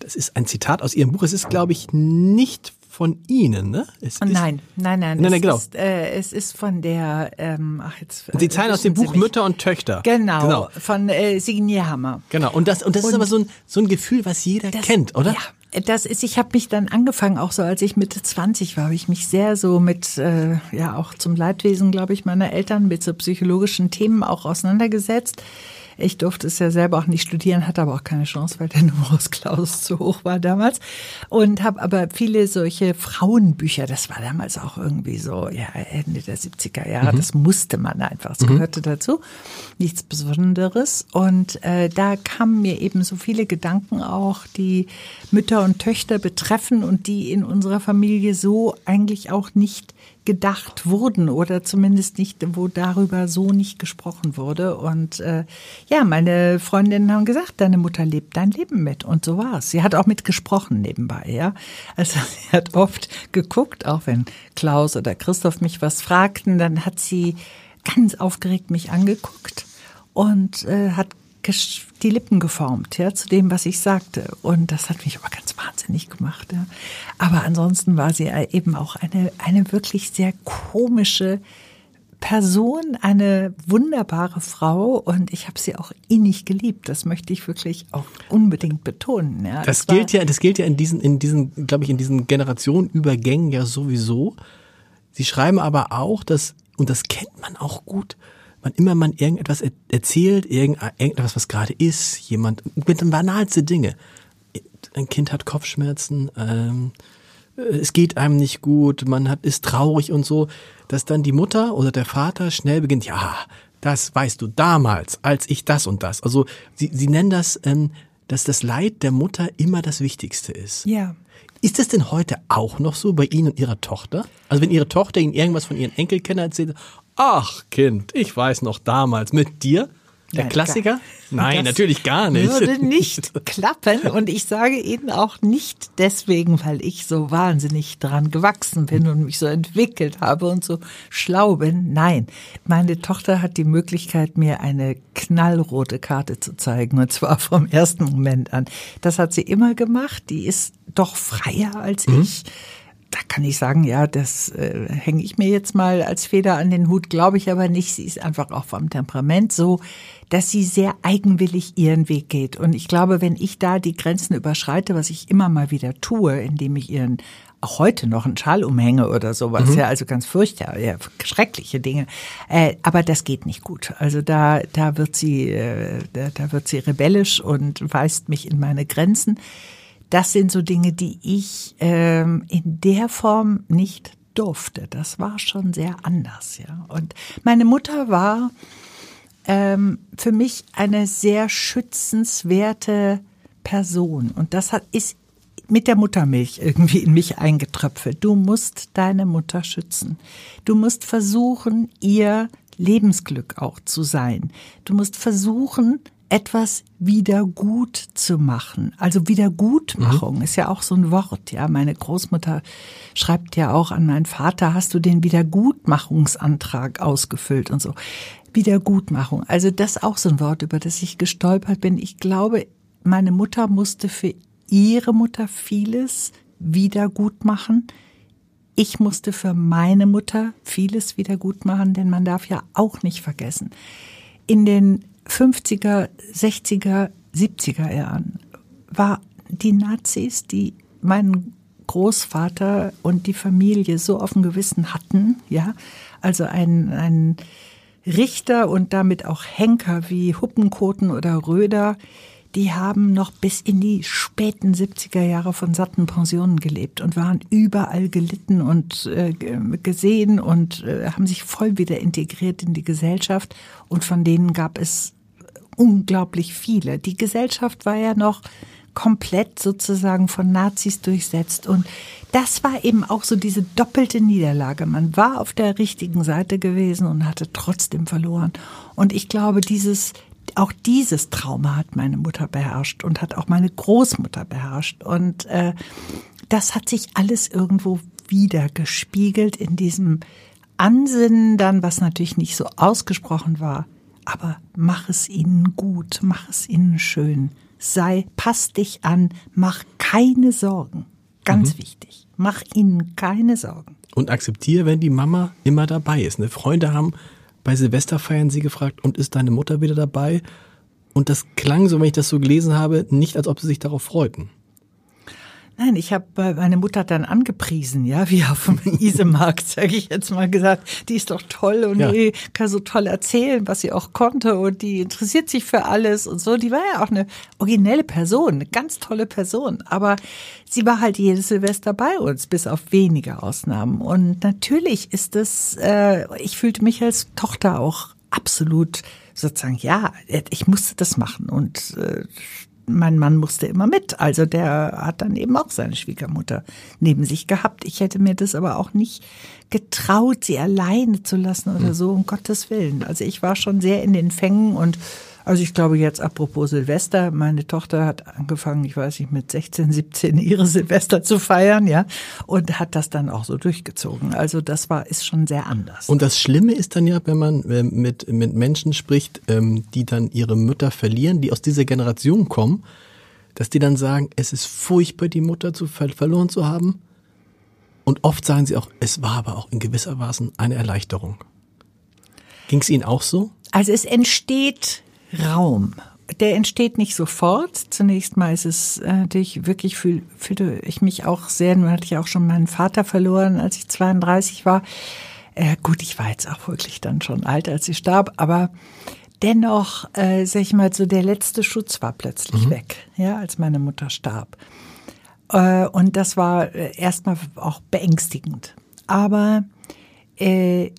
Das ist ein Zitat aus ihrem Buch. Es ist, glaube ich, nicht von Ihnen, ne? Es nein, nein, nein. Nein, nein genau. Ist, äh, es ist von der, ähm, ach jetzt. Äh, Sie zeigen aus dem Buch Mütter und Töchter. Genau, genau. von äh, Signierhammer. Genau, und das, und das und ist aber so ein, so ein Gefühl, was jeder das, kennt, oder? Ja, das ist, ich habe mich dann angefangen, auch so als ich Mitte 20 war, habe ich mich sehr so mit, äh, ja auch zum Leidwesen, glaube ich, meiner Eltern, mit so psychologischen Themen auch auseinandergesetzt. Ich durfte es ja selber auch nicht studieren, hatte aber auch keine Chance, weil der Numerus Clausus zu hoch war damals. Und habe aber viele solche Frauenbücher, das war damals auch irgendwie so, ja, Ende der 70er Jahre, mhm. das musste man einfach, das mhm. gehörte dazu. Nichts Besonderes. Und äh, da kamen mir eben so viele Gedanken auch, die Mütter und Töchter betreffen und die in unserer Familie so eigentlich auch nicht gedacht wurden oder zumindest nicht, wo darüber so nicht gesprochen wurde. Und äh, ja, meine Freundinnen haben gesagt, deine Mutter lebt dein Leben mit. Und so war es. Sie hat auch mitgesprochen nebenbei, ja. Also sie hat oft geguckt, auch wenn Klaus oder Christoph mich was fragten, dann hat sie ganz aufgeregt mich angeguckt und äh, hat die Lippen geformt, ja, zu dem, was ich sagte. Und das hat mich aber ganz wahnsinnig gemacht, ja. Aber ansonsten war sie eben auch eine, eine wirklich sehr komische Person, eine wunderbare Frau und ich habe sie auch innig geliebt. Das möchte ich wirklich auch unbedingt betonen. Ja, das gilt ja, das gilt ja in diesen, in diesen, glaube ich, in diesen Generationenübergängen ja sowieso. Sie schreiben aber auch, dass und das kennt man auch gut wann immer man irgendetwas erzählt, irgendetwas, was gerade ist, jemand mit den banalsten Dinge. Ein Kind hat Kopfschmerzen, ähm, es geht einem nicht gut, man hat, ist traurig und so, dass dann die Mutter oder der Vater schnell beginnt, ja, das weißt du damals, als ich das und das. Also sie, sie nennen das, ähm, dass das Leid der Mutter immer das Wichtigste ist. Ja. Ist das denn heute auch noch so bei Ihnen und Ihrer Tochter? Also wenn Ihre Tochter Ihnen irgendwas von ihren Enkelkindern erzählt, Ach, Kind, ich weiß noch damals mit dir. Der Nein, Klassiker? Gar, Nein, natürlich gar nicht. Würde nicht klappen. Und ich sage Ihnen auch nicht deswegen, weil ich so wahnsinnig dran gewachsen bin und mich so entwickelt habe und so schlau bin. Nein, meine Tochter hat die Möglichkeit, mir eine knallrote Karte zu zeigen. Und zwar vom ersten Moment an. Das hat sie immer gemacht. Die ist doch freier als mhm. ich da kann ich sagen, ja, das äh, hänge ich mir jetzt mal als Feder an den Hut, glaube ich aber nicht. Sie ist einfach auch vom Temperament so, dass sie sehr eigenwillig ihren Weg geht. Und ich glaube, wenn ich da die Grenzen überschreite, was ich immer mal wieder tue, indem ich ihren auch heute noch einen Schal umhänge oder sowas, mhm. ja, also ganz furchtbar, ja, schreckliche Dinge. Äh, aber das geht nicht gut. Also da, da wird sie, äh, da, da wird sie rebellisch und weist mich in meine Grenzen das sind so Dinge, die ich ähm, in der Form nicht durfte. Das war schon sehr anders, ja. Und meine Mutter war ähm, für mich eine sehr schützenswerte Person. Und das hat, ist mit der Muttermilch irgendwie in mich eingetröpfelt. Du musst deine Mutter schützen. Du musst versuchen, ihr Lebensglück auch zu sein. Du musst versuchen, etwas wieder gut zu machen. Also Wiedergutmachung mhm. ist ja auch so ein Wort. Ja, meine Großmutter schreibt ja auch an meinen Vater, hast du den Wiedergutmachungsantrag ausgefüllt und so. Wiedergutmachung. Also das auch so ein Wort, über das ich gestolpert bin. Ich glaube, meine Mutter musste für ihre Mutter vieles wieder gut machen. Ich musste für meine Mutter vieles wieder gut machen, denn man darf ja auch nicht vergessen. In den 50er, 60er, 70er Jahren war die Nazis, die meinen Großvater und die Familie so auf dem Gewissen hatten, ja, also ein, ein Richter und damit auch Henker wie Huppenkoten oder Röder, die haben noch bis in die späten 70er Jahre von satten Pensionen gelebt und waren überall gelitten und äh, gesehen und äh, haben sich voll wieder integriert in die Gesellschaft. Und von denen gab es unglaublich viele. Die Gesellschaft war ja noch komplett sozusagen von Nazis durchsetzt. Und das war eben auch so diese doppelte Niederlage. Man war auf der richtigen Seite gewesen und hatte trotzdem verloren. Und ich glaube, dieses, auch dieses Trauma hat meine Mutter beherrscht und hat auch meine Großmutter beherrscht. Und äh, das hat sich alles irgendwo wieder gespiegelt in diesem Ansinnen dann, was natürlich nicht so ausgesprochen war. Aber mach es ihnen gut, mach es ihnen schön sei, pass dich an, mach keine Sorgen. Ganz mhm. wichtig. Mach ihnen keine Sorgen. Und akzeptiere, wenn die Mama immer dabei ist. Ne? Freunde haben bei Silvesterfeiern sie gefragt, und ist deine Mutter wieder dabei? Und das klang so, wenn ich das so gelesen habe, nicht, als ob sie sich darauf freuten. Nein, ich habe meine Mutter dann angepriesen, ja, wie auf dem Isemarkt, sage ich jetzt mal gesagt. Die ist doch toll und ja. die kann so toll erzählen, was sie auch konnte und die interessiert sich für alles und so. Die war ja auch eine originelle Person, eine ganz tolle Person. Aber sie war halt jedes Silvester bei uns, bis auf wenige Ausnahmen. Und natürlich ist es, äh, ich fühlte mich als Tochter auch absolut sozusagen, ja, ich musste das machen und äh, mein Mann musste immer mit. Also der hat dann eben auch seine Schwiegermutter neben sich gehabt. Ich hätte mir das aber auch nicht getraut, sie alleine zu lassen oder hm. so, um Gottes Willen. Also ich war schon sehr in den Fängen und also ich glaube jetzt apropos Silvester, meine Tochter hat angefangen, ich weiß nicht, mit 16, 17 ihre Silvester zu feiern, ja, und hat das dann auch so durchgezogen. Also das war, ist schon sehr anders. Und das Schlimme ist dann ja, wenn man äh, mit, mit Menschen spricht, ähm, die dann ihre Mütter verlieren, die aus dieser Generation kommen, dass die dann sagen, es ist furchtbar, die Mutter zu verloren zu haben. Und oft sagen sie auch, es war aber auch in gewisser Weise eine Erleichterung. Ging es Ihnen auch so? Also es entsteht Raum. Der entsteht nicht sofort. Zunächst mal ist es äh, natürlich wirklich fühl, fühlte ich mich auch sehr, nun hatte ich auch schon meinen Vater verloren, als ich 32 war. Äh, gut, ich war jetzt auch wirklich dann schon alt, als sie starb, aber dennoch, äh, sag ich mal, so der letzte Schutz war plötzlich mhm. weg, ja, als meine Mutter starb. Äh, und das war äh, erstmal auch beängstigend. Aber äh,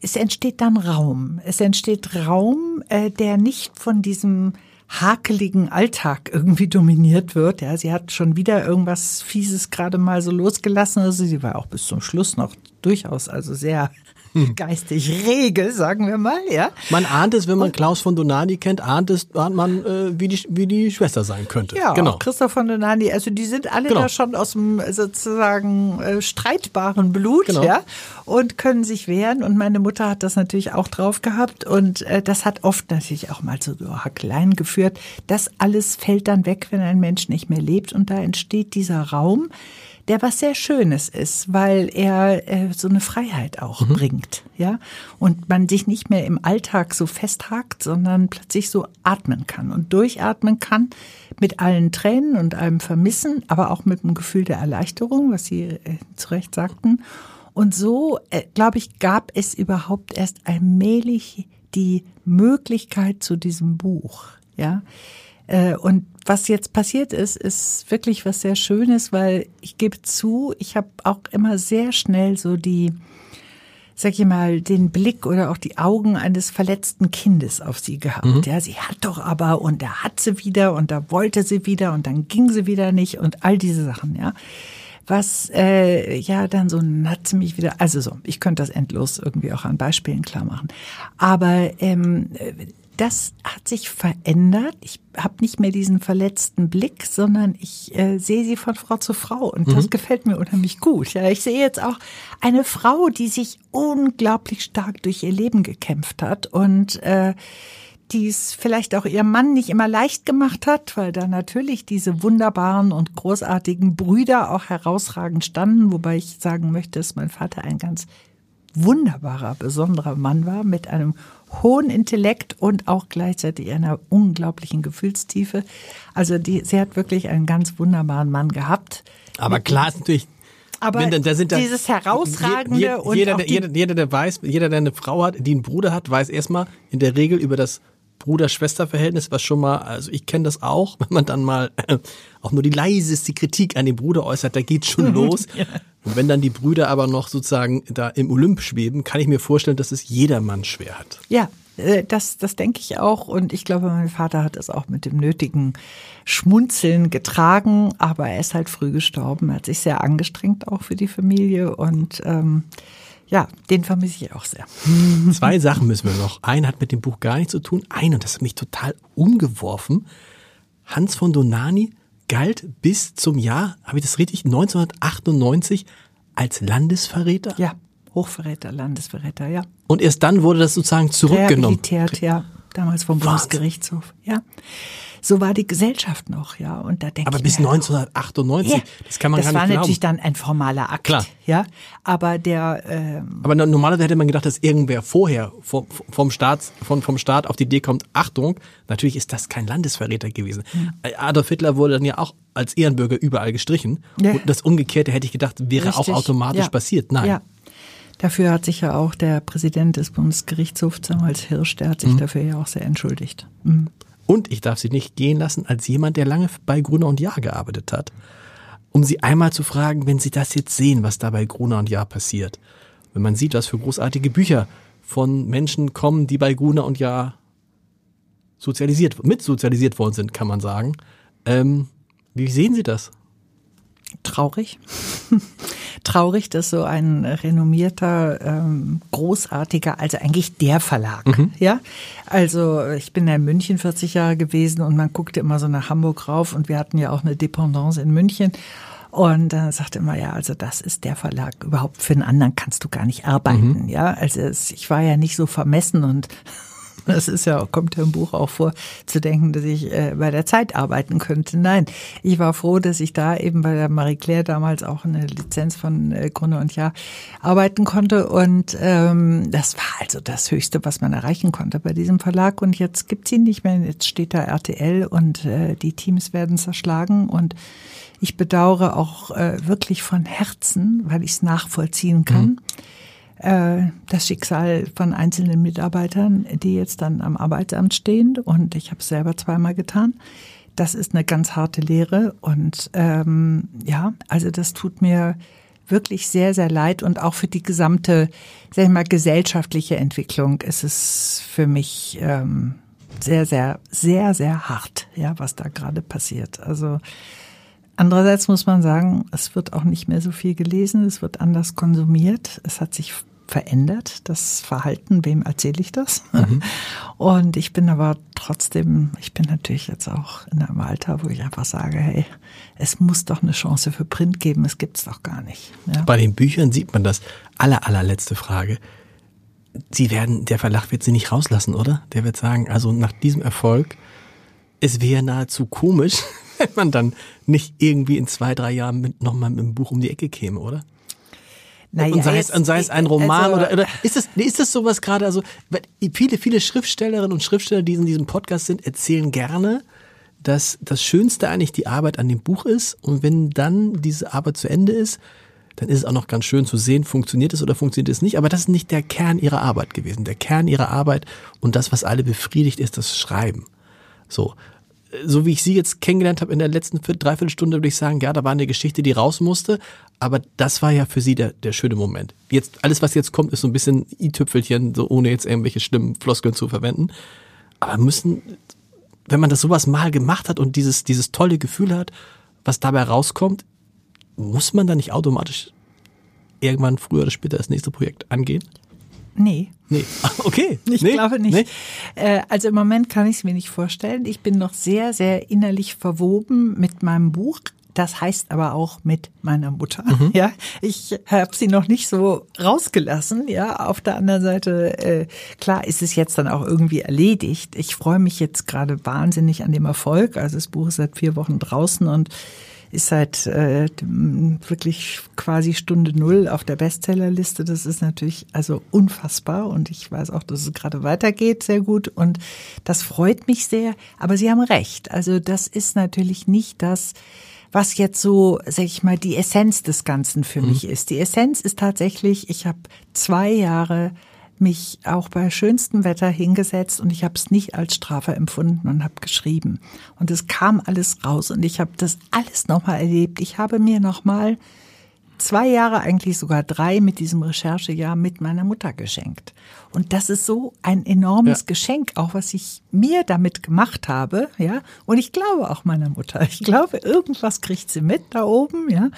es entsteht dann Raum. Es entsteht Raum, äh, der nicht von diesem hakeligen Alltag irgendwie dominiert wird. Ja, sie hat schon wieder irgendwas Fieses gerade mal so losgelassen. Also sie war auch bis zum Schluss noch durchaus also sehr geistig rege, sagen wir mal, ja. Man ahnt es, wenn man Klaus von Donani kennt, ahnt es, ahnt man, äh, wie, die, wie die Schwester sein könnte. Ja, genau. Christoph von Donani, also die sind alle genau. da schon aus dem sozusagen äh, streitbaren Blut, genau. ja, und können sich wehren. Und meine Mutter hat das natürlich auch drauf gehabt und äh, das hat oft natürlich auch mal zu so Hackleien geführt. Das alles fällt dann weg, wenn ein Mensch nicht mehr lebt und da entsteht dieser Raum, der was sehr Schönes ist, weil er äh, so eine Freiheit auch mhm. bringt, ja, und man sich nicht mehr im Alltag so festhakt, sondern plötzlich so atmen kann und durchatmen kann mit allen Tränen und allem Vermissen, aber auch mit einem Gefühl der Erleichterung, was Sie äh, zu Recht sagten. Und so, äh, glaube ich, gab es überhaupt erst allmählich die Möglichkeit zu diesem Buch, ja. Äh, und was jetzt passiert ist, ist wirklich was sehr Schönes, weil ich gebe zu, ich habe auch immer sehr schnell so die, sag ich mal, den Blick oder auch die Augen eines verletzten Kindes auf sie gehabt. Mhm. Ja, sie hat doch aber und da hat sie wieder und da wollte sie wieder und dann ging sie wieder nicht und all diese Sachen, ja. Was äh, ja dann so hat sie mich wieder, also so, ich könnte das endlos irgendwie auch an Beispielen klar machen. Aber ähm, das hat sich verändert. Ich habe nicht mehr diesen verletzten Blick, sondern ich äh, sehe sie von Frau zu Frau und mhm. das gefällt mir unheimlich gut. Ja, ich sehe jetzt auch eine Frau, die sich unglaublich stark durch ihr Leben gekämpft hat und äh, die es vielleicht auch ihrem Mann nicht immer leicht gemacht hat, weil da natürlich diese wunderbaren und großartigen Brüder auch herausragend standen, wobei ich sagen möchte, dass mein Vater ein ganz wunderbarer, besonderer Mann war mit einem hohen Intellekt und auch gleichzeitig einer unglaublichen Gefühlstiefe. Also die, sie hat wirklich einen ganz wunderbaren Mann gehabt. Aber klar ist natürlich, aber Wenn, da sind da, dieses herausragende je, je, und jeder, auch der, die, jeder, jeder, der weiß, jeder, der eine Frau hat, die einen Bruder hat, weiß erstmal in der Regel über das Bruder-Schwester-Verhältnis, was schon mal, also ich kenne das auch, wenn man dann mal äh, auch nur die leiseste Kritik an den Bruder äußert, da geht's schon los. Und wenn dann die Brüder aber noch sozusagen da im Olymp schweben, kann ich mir vorstellen, dass es jedermann schwer hat. Ja, äh, das, das denke ich auch. Und ich glaube, mein Vater hat es auch mit dem nötigen Schmunzeln getragen. Aber er ist halt früh gestorben. Er hat sich sehr angestrengt auch für die Familie. Und ähm, ja, den vermisse ich auch sehr. Zwei Sachen müssen wir noch. Ein hat mit dem Buch gar nichts zu tun. Ein, und das hat mich total umgeworfen. Hans von Donani galt bis zum Jahr, habe ich das richtig, 1998 als Landesverräter. Ja, Hochverräter, Landesverräter, ja. Und erst dann wurde das sozusagen zurückgenommen. Rehabilitiert, ja. Damals vom Wahnsinn. Bundesgerichtshof, ja. So war die Gesellschaft noch, ja. Und da denke Aber ich bis mir, 1998, Ja, das kann man das gar war nicht glauben. natürlich dann ein formaler Akt, Klar. ja. Aber der, ähm, Aber no- normalerweise hätte man gedacht, dass irgendwer vorher vom, vom, Staat, vom, vom Staat auf die Idee kommt, Achtung, natürlich ist das kein Landesverräter gewesen. Hm. Adolf Hitler wurde dann ja auch als Ehrenbürger überall gestrichen. Ja. Und das Umgekehrte hätte ich gedacht, wäre auch Richtig, automatisch ja. passiert. Nein. Ja. Dafür hat sich ja auch der Präsident des Bundesgerichtshofs, damals Hirsch, der hat sich Mhm. dafür ja auch sehr entschuldigt. Mhm. Und ich darf sie nicht gehen lassen als jemand, der lange bei Gruner und Jahr gearbeitet hat, um sie einmal zu fragen, wenn sie das jetzt sehen, was da bei Gruner und Jahr passiert. Wenn man sieht, was für großartige Bücher von Menschen kommen, die bei Gruner und Jahr sozialisiert, mitsozialisiert worden sind, kann man sagen. Ähm, wie sehen Sie das? Traurig. Traurig, dass so ein renommierter, ähm, großartiger, also eigentlich der Verlag, ja. Also ich bin ja in München 40 Jahre gewesen und man guckte immer so nach Hamburg rauf und wir hatten ja auch eine Dependance in München. Und dann sagte immer, ja, also das ist der Verlag. Überhaupt für einen anderen kannst du gar nicht arbeiten, ja. Also es, ich war ja nicht so vermessen und das ist ja, kommt ja im Buch auch vor, zu denken, dass ich äh, bei der Zeit arbeiten könnte. Nein, ich war froh, dass ich da eben bei der Marie Claire damals auch eine Lizenz von äh, Grunde und Jahr arbeiten konnte. Und ähm, das war also das Höchste, was man erreichen konnte bei diesem Verlag. Und jetzt gibt's ihn nicht mehr. Jetzt steht da RTL und äh, die Teams werden zerschlagen. Und ich bedauere auch äh, wirklich von Herzen, weil ich es nachvollziehen kann äh, das Schicksal von einzelnen Mitarbeitern, die jetzt dann am Arbeitsamt stehen. Und ich habe es selber zweimal getan. Das ist eine ganz harte Lehre. Und ähm, ja, also das tut mir wirklich sehr, sehr leid. Und auch für die gesamte, sag ich mal, gesellschaftliche Entwicklung ist es für mich ähm, sehr, sehr, sehr, sehr hart, ja, was da gerade passiert. Also Andererseits muss man sagen, es wird auch nicht mehr so viel gelesen, es wird anders konsumiert, es hat sich verändert, das Verhalten, wem erzähle ich das? Und ich bin aber trotzdem, ich bin natürlich jetzt auch in einem Alter, wo ich einfach sage, hey, es muss doch eine Chance für Print geben, es gibt's doch gar nicht. Ja? Bei den Büchern sieht man das. Aller, allerletzte Frage. Sie werden, der Verlag wird sie nicht rauslassen, oder? Der wird sagen, also nach diesem Erfolg, es wäre nahezu komisch, wenn man dann nicht irgendwie in zwei, drei Jahren mit, nochmal mit dem Buch um die Ecke käme, oder? Naja, und sei es, und sei es ein Roman also- oder, oder ist es, ist es sowas gerade, also, viele, viele Schriftstellerinnen und Schriftsteller, die in diesem Podcast sind, erzählen gerne, dass das Schönste eigentlich die Arbeit an dem Buch ist und wenn dann diese Arbeit zu Ende ist, dann ist es auch noch ganz schön zu sehen, funktioniert es oder funktioniert es nicht, aber das ist nicht der Kern ihrer Arbeit gewesen. Der Kern ihrer Arbeit und das, was alle befriedigt, ist das Schreiben. So. So wie ich sie jetzt kennengelernt habe in der letzten Viert- Dreiviertelstunde, würde ich sagen, ja, da war eine Geschichte, die raus musste, aber das war ja für sie der, der schöne Moment. Jetzt, alles, was jetzt kommt, ist so ein bisschen i-Tüpfelchen, so ohne jetzt irgendwelche schlimmen Floskeln zu verwenden. Aber müssen, wenn man das sowas mal gemacht hat und dieses, dieses tolle Gefühl hat, was dabei rauskommt, muss man dann nicht automatisch irgendwann früher oder später das nächste Projekt angehen? Nee. Nee. Okay. Ich nee. glaube nicht. Nee. Äh, also im Moment kann ich es mir nicht vorstellen. Ich bin noch sehr, sehr innerlich verwoben mit meinem Buch. Das heißt aber auch mit meiner Mutter. Mhm. Ja, ich habe sie noch nicht so rausgelassen. Ja, auf der anderen Seite äh, klar ist es jetzt dann auch irgendwie erledigt. Ich freue mich jetzt gerade wahnsinnig an dem Erfolg. Also das Buch ist seit vier Wochen draußen und ist seit äh, wirklich quasi Stunde Null auf der Bestsellerliste. Das ist natürlich also unfassbar und ich weiß auch, dass es gerade weitergeht sehr gut und das freut mich sehr. Aber Sie haben recht. Also das ist natürlich nicht das, was jetzt so, sag ich mal, die Essenz des Ganzen für mhm. mich ist. Die Essenz ist tatsächlich, ich habe zwei Jahre mich auch bei schönstem Wetter hingesetzt und ich habe es nicht als Strafe empfunden und habe geschrieben. Und es kam alles raus und ich habe das alles nochmal erlebt. Ich habe mir nochmal zwei Jahre, eigentlich sogar drei mit diesem Recherchejahr mit meiner Mutter geschenkt. Und das ist so ein enormes ja. Geschenk, auch was ich mir damit gemacht habe, ja. Und ich glaube auch meiner Mutter. Ich glaube, irgendwas kriegt sie mit da oben, ja,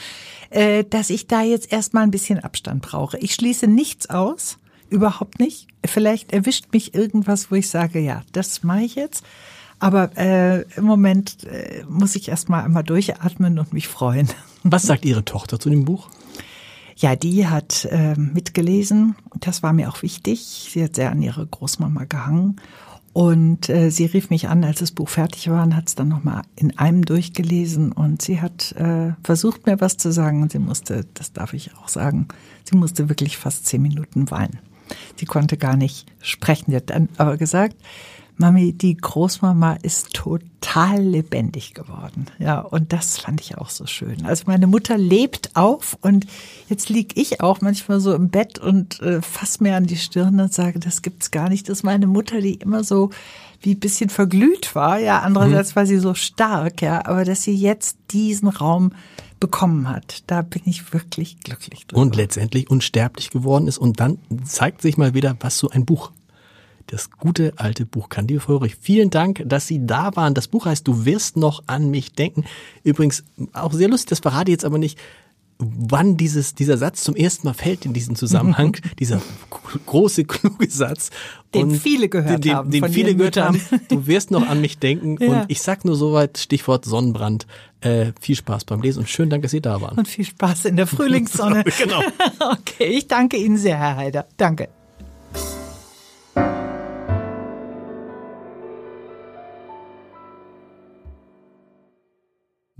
äh, dass ich da jetzt erstmal ein bisschen Abstand brauche. Ich schließe nichts aus überhaupt nicht. Vielleicht erwischt mich irgendwas, wo ich sage, ja, das mache ich jetzt. Aber äh, im Moment äh, muss ich erst mal einmal durchatmen und mich freuen. Was sagt Ihre Tochter zu dem Buch? Ja, die hat äh, mitgelesen. Das war mir auch wichtig. Sie hat sehr an ihre Großmama gehangen. Und äh, sie rief mich an, als das Buch fertig war und hat es dann nochmal in einem durchgelesen. Und sie hat äh, versucht, mir was zu sagen. Und sie musste, das darf ich auch sagen, sie musste wirklich fast zehn Minuten weinen. Sie konnte gar nicht sprechen. Sie hat dann aber gesagt, Mami, die Großmama ist total lebendig geworden. Ja, und das fand ich auch so schön. Also meine Mutter lebt auf und jetzt lieg ich auch manchmal so im Bett und äh, fass mir an die Stirn und sage, das gibt's gar nicht. Das ist meine Mutter, die immer so wie ein bisschen verglüht war. Ja, andererseits mhm. war sie so stark, ja, aber dass sie jetzt diesen Raum bekommen hat. Da bin ich wirklich glücklich drüber. Und letztendlich unsterblich geworden ist. Und dann zeigt sich mal wieder, was so ein Buch das gute alte Buch kann. Frau Ulrich, vielen Dank, dass Sie da waren. Das Buch heißt Du wirst noch an mich denken. Übrigens auch sehr lustig, das verrate ich jetzt aber nicht wann dieses, dieser Satz zum ersten Mal fällt in diesem Zusammenhang, dieser große, kluge Satz. Den viele gehört den, haben. Den viele gehört haben. Du wirst noch an mich denken. Ja. Und ich sag nur soweit, Stichwort Sonnenbrand. Äh, viel Spaß beim Lesen und schönen Dank, dass Sie da waren. Und viel Spaß in der Frühlingssonne. genau. okay, ich danke Ihnen sehr, Herr Heider. Danke.